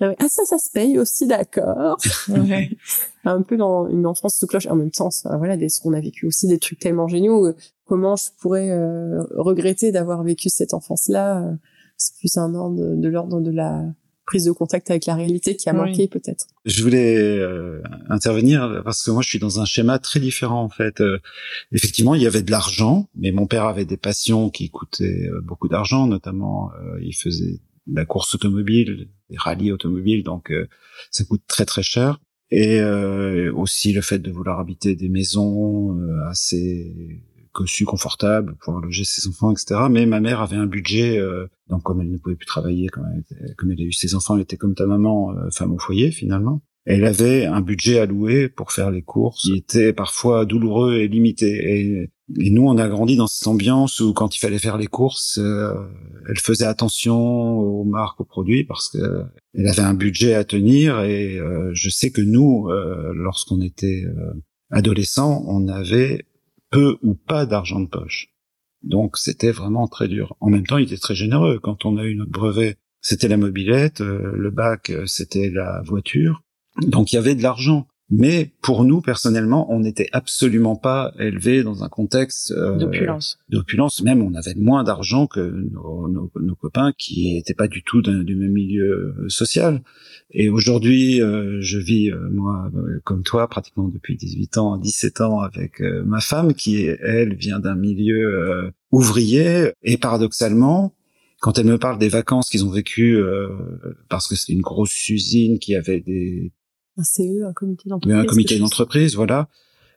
Ah ça, ça se paye aussi, d'accord. Ouais. *laughs* Un peu dans une enfance sous cloche. En même temps, ça, voilà, des, on a vécu aussi des trucs tellement géniaux. Comment je pourrais euh, regretter d'avoir vécu cette enfance-là? Euh, C'est plus un ordre de l'ordre de la prise de contact avec la réalité qui a manqué peut-être. Je voulais euh, intervenir parce que moi je suis dans un schéma très différent en fait. Euh, effectivement, il y avait de l'argent, mais mon père avait des passions qui coûtaient euh, beaucoup d'argent, notamment il faisait la course automobile, des rallyes automobiles, donc ça coûte très très cher. Et aussi le fait de vouloir habiter des maisons assez cossu, confortable, pouvoir loger ses enfants, etc. Mais ma mère avait un budget, euh, donc comme elle ne pouvait plus travailler, comme elle, comme elle a eu ses enfants, elle était comme ta maman, euh, femme au foyer finalement. Elle avait un budget alloué pour faire les courses qui était parfois douloureux et limité. Et, nous, on a grandi dans cette ambiance où quand il fallait faire les courses, euh, elle faisait attention aux marques, aux produits parce que elle avait un budget à tenir. Et je sais que nous, lorsqu'on était adolescents, on avait peu ou pas d'argent de poche. Donc c'était vraiment très dur. En même temps, il était très généreux. Quand on a eu notre brevet, c'était la mobilette, euh, le bac, euh, c'était la voiture. Donc il y avait de l'argent. Mais pour nous, personnellement, on n'était absolument pas élevé dans un contexte euh, d'opulence. D'opulence, même on avait moins d'argent que nos, nos, nos, copains qui n'étaient pas du tout du même milieu euh, social. Et aujourd'hui, euh, je vis, euh, moi, comme toi, pratiquement depuis 18 ans, 17 ans, avec ma femme qui, elle, vient d'un milieu ouvrier. Et paradoxalement, quand elle me parle des vacances qu'ils ont vécues, parce que c'est une grosse usine qui avait des un CE, un comité d'entreprise. un comité d'entreprise, voilà.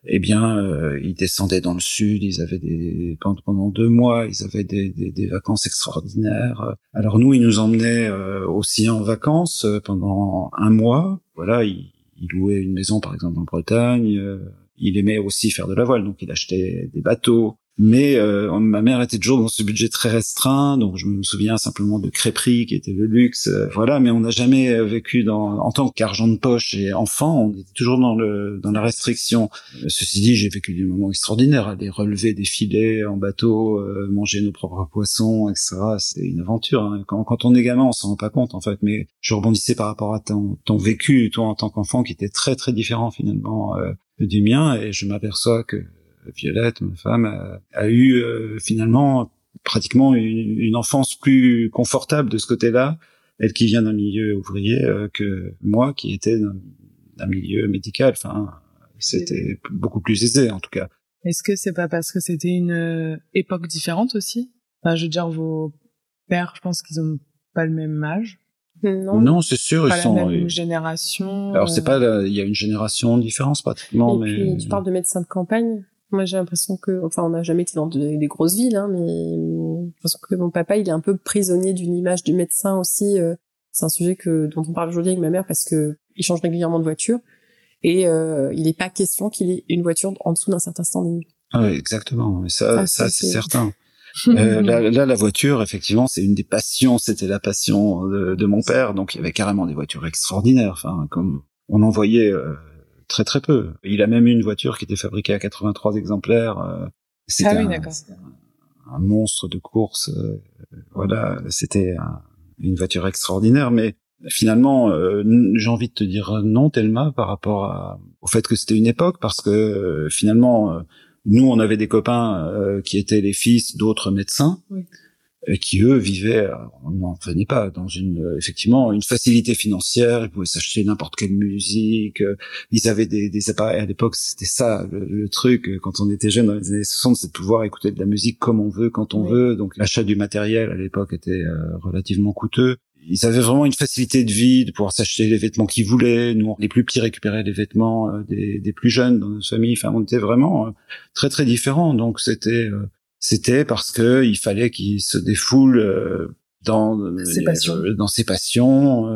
Eh bien, euh, ils descendaient dans le sud, ils avaient des pendant deux mois, ils avaient des, des, des vacances extraordinaires. Alors nous, ils nous emmenaient euh, aussi en vacances euh, pendant un mois. Voilà, ils, ils, louaient une maison, par exemple, en Bretagne. Euh, il aimait aussi faire de la voile, donc il achetait des bateaux. Mais euh, ma mère était toujours dans ce budget très restreint, donc je me souviens simplement de crêperie qui était le luxe, euh, voilà. Mais on n'a jamais vécu dans, en tant qu'argent de poche et enfant, on était toujours dans le dans la restriction. Ceci dit, j'ai vécu des moments extraordinaires, aller relever des filets en bateau, euh, manger nos propres poissons, etc. C'était une aventure. Hein. Quand, quand, on est gamin, on s'en rend pas compte en fait. Mais je rebondissais par rapport à ton, ton vécu, toi en tant qu'enfant, qui était très très différent finalement du mien, et je m'aperçois que Violette, ma femme, a, eu euh, finalement pratiquement une, enfance plus confortable de ce côté-là, elle qui vient d'un milieu ouvrier, euh, que moi qui était d'un milieu médical. Enfin, c'était beaucoup plus aisé en tout cas. Est-ce que c'est pas parce que c'était une euh, époque différente aussi? Enfin, je veux dire, vos pères, je pense qu'ils ont pas le même âge. Non, non c'est sûr, pas ils sont même génération. Alors c'est pas, il y a une génération de différence pratiquement, Et mais puis, tu parles de médecins de campagne. Moi, j'ai l'impression que, enfin, on n'a jamais été dans des, grosses villes, hein, mais j'ai l'impression que mon papa, il est un peu prisonnier d'une image du médecin aussi. Euh. c'est un sujet que dont on parle aujourd'hui avec ma mère parce que il change régulièrement de voiture et euh, il n'est pas question qu'il ait une voiture en dessous d'un certain standing. Ah oui, exactement. Mais ça, ah, ça, c'est certain. *laughs* euh, là, là, la voiture, effectivement, c'est une des passions. C'était la passion de, de, mon père. Donc, il y avait carrément des voitures extraordinaires. Enfin, comme on en voyait euh, très très peu. Il a même eu une voiture qui était fabriquée à 83 exemplaires. Euh, c'était ah un, monstre de course. Euh, voilà, c'était une voiture extraordinaire, mais finalement, euh, j'ai envie de te dire non, Thelma, par rapport au fait que c'était une époque, parce que finalement, nous, on avait des copains qui étaient les fils d'autres médecins. Oui qui eux vivaient, euh, on n'en venait pas dans une euh, effectivement une facilité financière, ils pouvaient s'acheter n'importe quelle musique, euh, ils avaient des, des appareils à l'époque, c'était ça le, truc quand on était jeune dans les années 60, c'est de pouvoir écouter de la musique comme on veut, quand on veut. Donc l'achat du matériel à l'époque était relativement coûteux. Ils avaient vraiment une facilité de vie, de pouvoir s'acheter les vêtements qu'ils voulaient. Nous, les plus petits récupéraient les vêtements des, des, plus jeunes dans notre famille. Enfin, on était vraiment très très différents. Donc c'était c'était parce que il fallait qu'ils se défoulent euh, dans ses passions, dans ses passions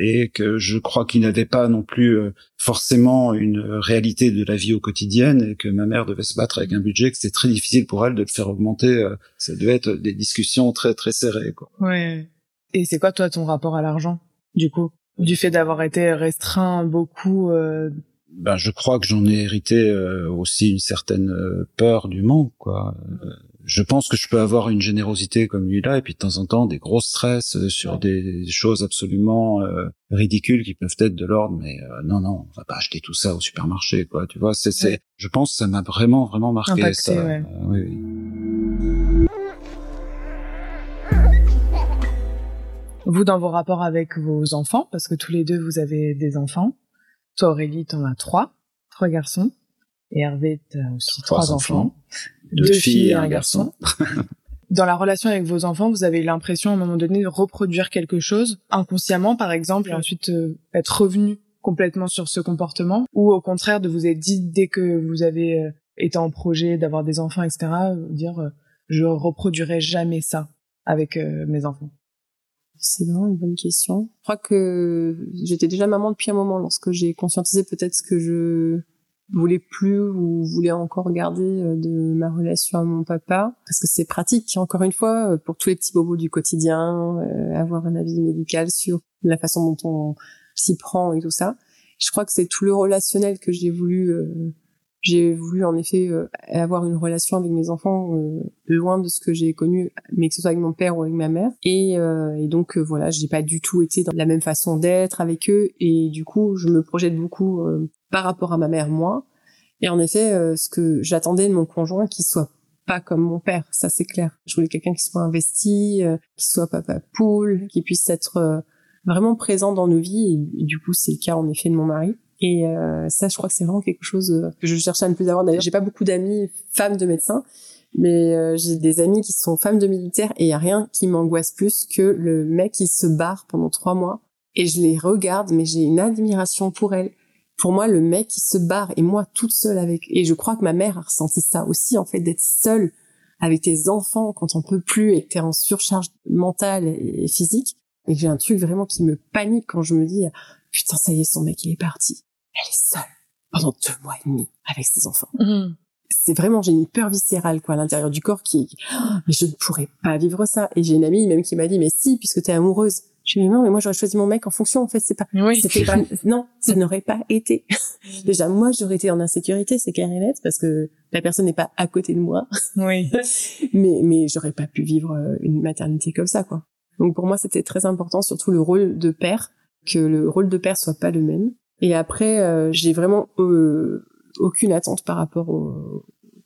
et que je crois qu'il n'avait pas non plus forcément une réalité de la vie au quotidien et que ma mère devait se battre avec un budget que c'était très difficile pour elle de le faire augmenter. ça devait être des discussions très très serrées. Quoi. Ouais. Et c'est quoi toi ton rapport à l'argent du coup? Du fait d'avoir été restreint beaucoup euh... ben je crois que j'en ai hérité euh, aussi une certaine euh, peur du manque quoi euh, je pense que je peux avoir une générosité comme lui-là et puis de temps en temps des gros stress sur des choses absolument ridicules qui peuvent être de l'ordre mais non non on va pas acheter tout ça au supermarché quoi tu vois c'est c'est je pense que ça m'a vraiment vraiment marqué Impacté, ça ouais. oui, oui. Vous, dans vos rapports avec vos enfants, parce que tous les deux, vous avez des enfants. Toi, Aurélie, t'en as trois, trois garçons. Et Hervé, t'as aussi trois, Trois enfants. enfants. Deux filles et un garçon. Dans la relation avec vos enfants, vous avez l'impression à un moment donné de reproduire quelque chose inconsciemment, par exemple, et ensuite euh, être revenu complètement sur ce comportement, ou au contraire de vous être dit dès que vous avez euh, été en projet d'avoir des enfants, etc., vous dire euh, je reproduirai jamais ça avec euh, mes enfants. C'est vraiment une bonne question. Je crois que j'étais déjà maman depuis un moment lorsque j'ai conscientisé peut-être ce que je voulais plus ou voulais encore garder euh, de ma relation à mon papa parce que c'est pratique encore une fois euh, pour tous les petits bobos du quotidien euh, avoir un avis médical sur la façon dont on s'y prend et tout ça je crois que c'est tout le relationnel que j'ai voulu euh, j'ai voulu en effet euh, avoir une relation avec mes enfants euh, loin de ce que j'ai connu, mais que ce soit avec mon père ou avec ma mère. Et, euh, et donc euh, voilà, j'ai pas du tout été dans la même façon d'être avec eux, et du coup, je me projette beaucoup euh, par rapport à ma mère, moi. Et en effet, euh, ce que j'attendais de mon conjoint, qu'il soit pas comme mon père, ça c'est clair. Je voulais quelqu'un qui soit investi, qui soit papa poule, qui puisse être vraiment présent dans nos vies. Et du coup, c'est le cas en effet de mon mari. Et euh, ça, je crois que c'est vraiment quelque chose euh, que je cherche à ne plus avoir. D'ailleurs, j'ai pas beaucoup d'amis femmes de médecins, mais euh, j'ai des amis qui sont femmes de militaires et il y a rien qui m'angoisse plus que le mec qui se barre pendant trois mois. Et je les regarde, mais j'ai une admiration pour elles. Pour moi, le mec qui se barre et moi toute seule avec. Et je crois que ma mère a ressenti ça aussi, en fait, d'être seule avec tes enfants quand on peut plus et que t'es en surcharge mentale et physique. Et j'ai un truc vraiment qui me panique quand je me dis putain ça y est son mec il est parti elle est seule pendant deux mois et demi avec ses enfants. C'est vraiment, j'ai une peur viscérale, quoi, à l'intérieur du corps qui, Oh, mais je ne pourrais pas vivre ça. Et j'ai une amie même qui m'a dit, mais si, puisque t'es amoureuse. Je lui ai dit, non, mais moi, j'aurais choisi mon mec en fonction, en fait, c'est pas, Oui. c'était pas, *laughs* non, ça n'aurait pas été. *laughs* Déjà, moi, j'aurais été en insécurité, c'est clair et net, parce que la personne n'est pas à côté de moi. Oui. *laughs* mais, mais j'aurais pas pu vivre euh, une maternité comme ça, quoi. Donc, pour moi, c'était très important, surtout le rôle de père, que le rôle de père soit pas le même. Et après, euh, j'ai vraiment euh, aucune attente par rapport au,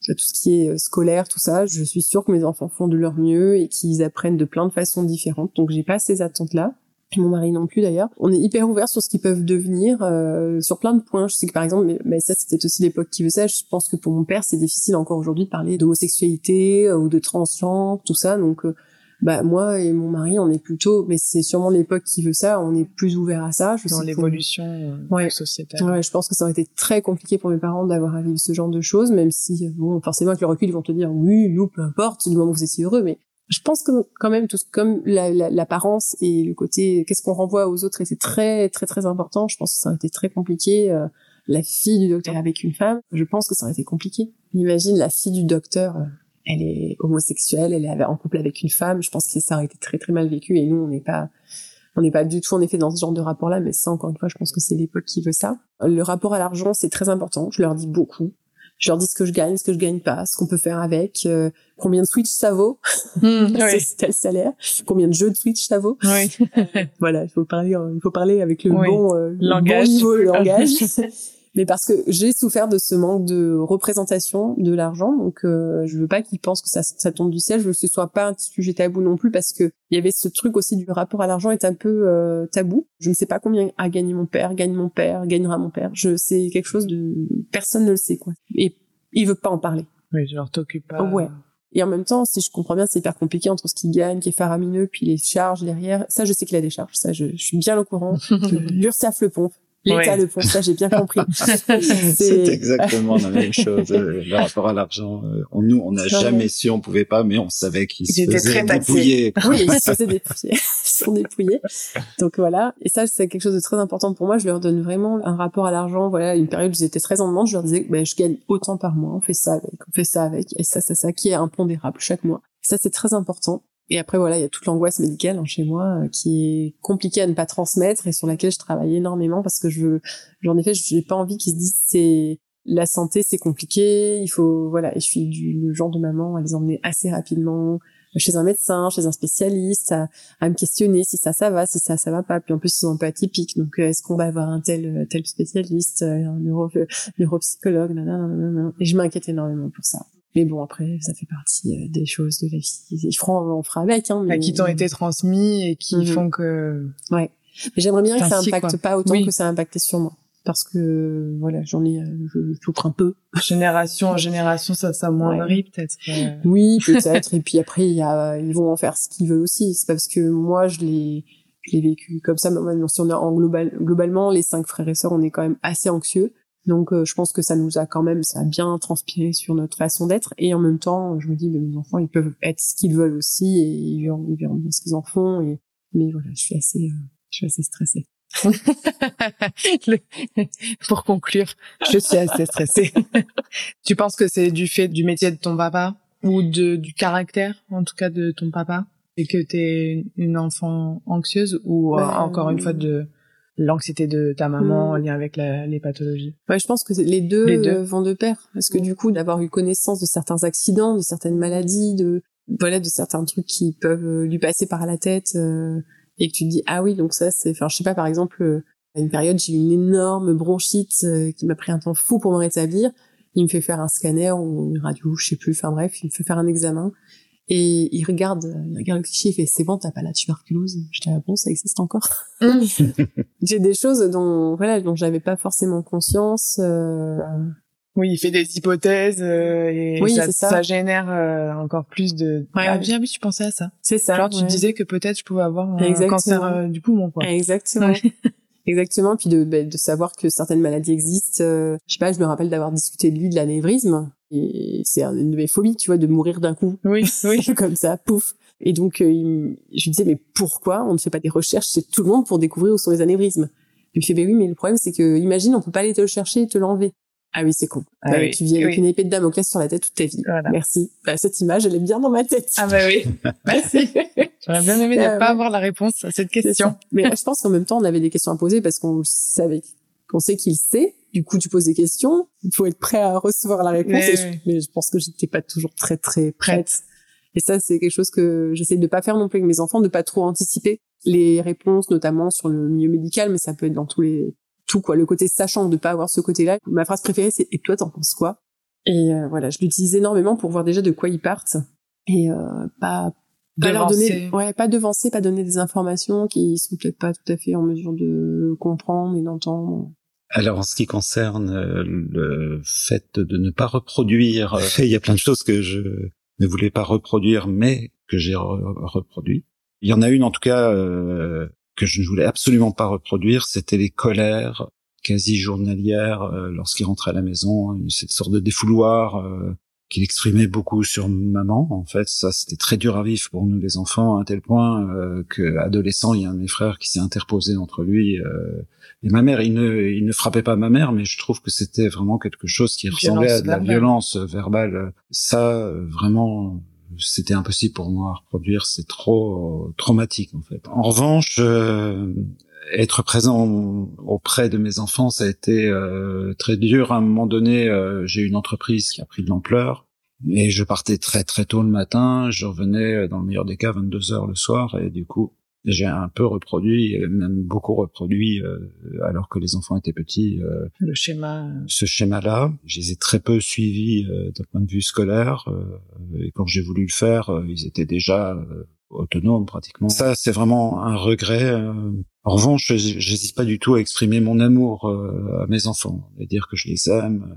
à tout ce qui est euh, scolaire, tout ça. Je suis sûre que mes enfants font de leur mieux et qu'ils apprennent de plein de façons différentes. Donc j'ai pas ces attentes-là. Mon mari non plus d'ailleurs. On est hyper ouvert sur ce qu'ils peuvent devenir, euh, sur plein de points. Je sais que par exemple, mais, mais ça c'était aussi l'époque qui veut ça. Je pense que pour mon père c'est difficile encore aujourd'hui de parler d'homosexualité euh, ou de transgenre, tout ça. Donc euh, bah moi et mon mari on est plutôt, mais c'est sûrement l'époque qui veut ça. On est plus ouvert à ça. Je Dans l'évolution euh, Ouais. sociétale. Ouais, je pense que ça aurait été très compliqué pour mes parents d'avoir à vivre ce genre de choses, même si, bon, forcément, avec le recul, ils vont te dire, oui, nous, peu importe, du moment où vous étiez heureux, mais je pense que quand même, tout, comme la- la- l'apparence et le côté, qu'est-ce qu'on renvoie aux autres était très, très, très important, je pense que ça aurait été très compliqué. euh, la fille du docteur avec une femme, je pense que ça aurait été compliqué. Imagine la fille du docteur, euh, elle est homosexuelle, elle est en couple avec une femme, je pense que ça aurait été très, très mal vécu, et nous, on n'est pas, on n'est pas du tout en effet dans ce genre de rapport-là, mais ça, encore une fois, je pense que c'est l'époque qui veut ça. Le rapport à l'argent, c'est très important. Je leur dis beaucoup. Je leur dis ce que je gagne, ce que je gagne pas, ce qu'on peut faire avec, euh, combien de Switch ça vaut, Mmh, oui. *laughs* c'est tel salaire, combien de jeux de Switch ça vaut. oui. *laughs* Voilà, il faut parler, euh, il faut parler avec le Oui. bon, euh, le Langage. bon niveau, langage. *laughs* Mais parce que j'ai souffert de ce manque de représentation de l'argent, donc euh, je veux pas qu'ils pensent que ça, ça tombe du ciel. Je veux que ce soit pas un sujet tabou non plus, parce que il y avait ce truc aussi du rapport à l'argent est un peu euh, tabou. Je ne sais pas combien a gagné mon père, gagne mon père, gagnera mon père. Je c'est quelque chose de personne ne le sait quoi. Et il veut pas en parler. Oui, genre t'occupes pas. Ouais. Et en même temps, si je comprends bien, c'est hyper compliqué entre ce qu'il gagne, qui est faramineux, puis les charges derrière. Ça, je sais qu'il a des charges. Ça, je, je suis bien au courant. *laughs* L'URSSAF le pompe. L'état de ça j'ai bien compris. *laughs* c'est exactement la même chose. Euh, le rapport à l'argent, euh, nous, on n'a jamais su, on pouvait pas, mais on savait qu'ils se faisaient dépouiller. Oui, ils se faisaient dépouiller. *laughs* ils sont dépouillés. Donc voilà. Et ça, c'est quelque chose de très important pour moi. Je leur donne vraiment un rapport à l'argent. Voilà, une période où j'étais très en demande, je leur disais, ben, je gagne autant par mois, on fait ça avec, on fait ça avec, et ça, ça, ça, qui est impondérable chaque mois. Ça, c'est très important. Et après, voilà, il y a toute l'angoisse médicale hein, chez moi euh, qui est compliquée à ne pas transmettre et sur laquelle je travaille énormément parce que je, j'en ai fait, j'ai pas envie qu'ils se disent c'est la santé, c'est compliqué, il faut, voilà, et je suis du le genre de maman à les emmener assez rapidement chez un médecin, chez un spécialiste, à, à, me questionner si ça, ça va, si ça, ça va pas. Puis en plus, ils sont un peu atypiques. Donc, euh, est-ce qu'on va avoir un tel, tel spécialiste, euh, un neuro, neuropsychologue, nanana, Et je m'inquiète énormément pour ça. Mais bon, après, ça fait partie euh, des choses de la vie. Ils feront, on fera avec. Hein, mais... Qui t'ont été transmis et qui mhm. font que... Ouais. Mais j'aimerais bien que ça impacte pas autant que ça a impacté sur moi. Parce que, voilà, j'en ai, euh, je souffre un peu. *laughs* Génération en génération, ça s'amoindrit ouais. peut-être. Euh. Oui, *laughs* peut-être. et puis après, il y a, ils vont en faire ce qu'ils veulent aussi. C'est parce que moi, je l'ai, je l'ai vécu comme ça. Maintenant, si on est en global, globalement, les cinq frères et sœurs, on est quand même assez anxieux. Donc euh, je pense que ça nous a quand même, ça a bien transpiré sur notre façon d'être. Et en même temps, je me dis, mes enfants, ils peuvent être ce qu'ils veulent aussi et ils verront, bien ce qu'ils en font. Et mais voilà, je suis assez, euh, je suis assez stressée. *laughs* Pour conclure, je suis assez stressée. *laughs* tu penses que c'est du fait du métier de ton papa ou de du caractère, en tout cas de ton papa, et que t'es une enfant anxieuse ou euh, bah, encore une fois de l'anxiété de ta maman en mm. lien avec les pathologies Ouais, je pense que les deux, les deux. Euh, vont de pair parce que mm. du coup d'avoir eu connaissance de certains accidents, de certaines maladies, de voilà, de certains trucs qui peuvent euh, lui passer par la tête euh, et que tu te dis ah oui donc ça c'est enfin je sais pas par exemple à une période j'ai eu une énorme bronchite qui m'a pris un temps fou pour me rétablir. Il me fait faire un scanner ou une radio, je sais plus, enfin bref, il me fait faire un examen et il regarde, il regarde le cliché, il fait c'est bon, t'as pas la tuberculose. Je dis ah bon, ça existe encore. Mm. *laughs* J'ai des choses dont voilà dont j'avais pas forcément conscience. Euh... Oui, il fait des hypothèses euh, et oui, ça, ça. ça, génère euh, encore plus de. Ouais, ah, bien oui, tu pensais à ça. C'est ça. Alors tu disais que peut-être je pouvais avoir un cancer euh, du poumon, quoi. Exactement. *laughs* Exactement, puis de, bah, de savoir que certaines maladies existent. Euh, je sais pas, je me rappelle d'avoir discuté de lui de l'anévrisme. Et c'est une de mes phobies, tu vois, de mourir d'un coup. Oui, *laughs* oui. Comme ça, pouf. Et donc, euh, je lui disais, mais pourquoi on ne fait pas des recherches chez tout le monde pour découvrir où sont les anévrismes? Il me fait, ben oui, mais le problème, c'est que, imagine, on peut pas aller te le chercher et te l'enlever. Ah oui, c'est con. Ah bah, Tu vis avec une épée de Damoclès sur la tête toute ta vie. Merci. Bah, cette image, elle est bien dans ma tête. Ah bah oui. *laughs* Merci. J'aurais bien aimé ne euh, pas avoir la réponse à cette question. Mais *laughs* je pense qu'en même temps, on avait des questions à poser parce qu'on savait, qu'on sait qu'il sait. Du coup, tu poses des questions. Il faut être prêt à recevoir la réponse. Mais, je, pense que j'étais pas toujours très, très prête. Et ça, c'est quelque chose que j'essaie de pas faire non plus avec mes enfants, de pas trop anticiper les réponses, notamment sur le milieu médical, mais ça peut être dans tous les tout quoi, le côté sachant de pas avoir ce côté-là. Ma phrase préférée c'est et toi t'en penses quoi? Et euh, voilà, je l'utilise énormément pour voir déjà de quoi ils partent et euh, pas pas leur donner ouais pas devancer pas donner des informations qui sont peut-être pas tout à fait en mesure de comprendre et d'entendre. Alors en ce qui concerne euh, le fait de ne pas reproduire *laughs* il y a plein de choses que je ne voulais pas reproduire mais que j'ai reproduit. Il y en a une en tout cas euh, que je ne voulais absolument pas reproduire, c'était les colères quasi journalières euh, lorsqu'il rentrait à la maison, cette sorte de défouloir euh, qu'il exprimait beaucoup sur maman. En fait, ça c'était très dur à vivre pour nous les enfants, à tel point euh, que adolescent, il y a un de mes frères qui s'est interposé entre lui euh, et ma mère. Il ne, il ne frappait pas ma mère, mais je trouve que c'était vraiment quelque chose qui ressemblait à de la violence verbale. Ça, vraiment, c'était impossible pour moi à reproduire, c'est trop traumatique en fait. En revanche, euh, être présent auprès de mes enfants, ça a été euh, très dur. À un moment donné, euh, j'ai une entreprise qui a pris de l'ampleur. Et je partais très très tôt le matin, je revenais dans le meilleur des cas 22 heures le soir et du coup j'ai un peu reproduit, même beaucoup reproduit, euh, alors que les enfants étaient petits. Euh, le schéma. Ce schéma-là, je les ai très peu suivis euh, d'un point de vue scolaire. et quand j'ai voulu le faire, ils étaient déjà autonomes pratiquement. Ça, c'est vraiment un regret. En revanche, j'hésite pas du tout à exprimer mon amour à mes enfants, à dire que je les aime.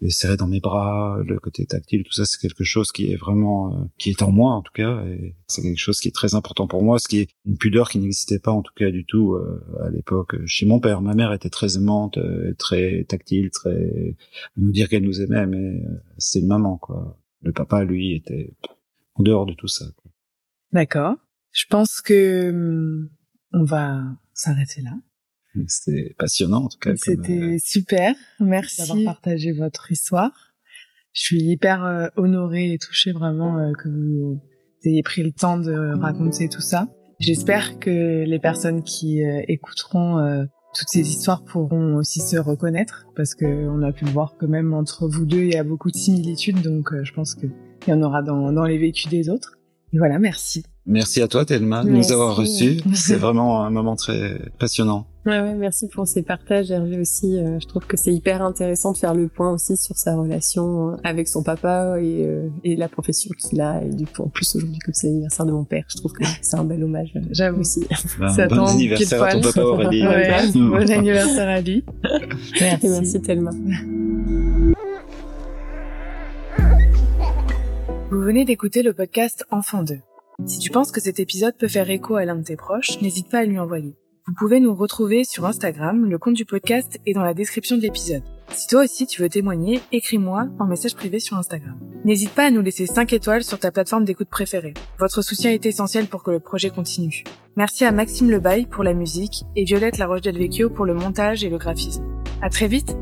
Les serrer dans mes bras, le côté tactile, tout ça, c'est quelque chose qui est vraiment, euh, qui est en moi en tout cas, et c'est quelque chose qui est très important pour moi, ce qui est une pudeur qui n'existait pas en tout cas du tout euh, à l'époque chez mon père. Ma mère était très aimante, euh, très tactile, très nous dire qu'elle nous aimait, mais c'est une maman quoi. Le papa lui était en dehors de tout ça. D'accord. Je pense que hum, on va s'arrêter là. C'était passionnant en tout cas. C'était super. Merci d'avoir partagé votre histoire. Je suis hyper euh, honorée et touchée vraiment euh, que vous ayez pris le temps de raconter tout ça. J'espère que les personnes qui euh, écouteront toutes ces histoires pourront aussi se reconnaître parce que on a pu voir que même entre vous deux il y a beaucoup de similitudes donc je pense qu'il y en aura dans, dans les vécus des autres. Et voilà, merci. Merci à toi, Thelma, de nous avoir reçus. *laughs* C'est vraiment un moment très passionnant. Ouais, ouais, merci pour ces partages, Hervé aussi. Euh, je trouve que c'est hyper intéressant de faire le point aussi sur sa relation euh, avec son papa et, euh, et la profession qu'il a. Et du coup, en plus aujourd'hui, comme c'est l'anniversaire de mon père, je trouve que c'est un bel hommage. *laughs* J'avoue aussi. *laughs* Ben, ça bon anniversaire à ton papa Aurélie. ouais, bon anniversaire à lui. Merci. merci tellement. Vous venez d'écouter le podcast Enfant 2. Si tu penses que cet épisode peut faire écho à l'un de tes proches, n'hésite pas à lui envoyer. Vous pouvez nous retrouver sur Instagram, le compte du podcast est dans la description de l'épisode. Si toi aussi tu veux témoigner, écris-moi en message privé sur Instagram. N'hésite pas à nous laisser 5 étoiles sur ta plateforme d'écoute préférée. Votre soutien est essentiel pour que le projet continue. Merci à Maxime Lebaille pour la musique et Violette Laroche Del Vecchio pour le montage et le graphisme. À très vite!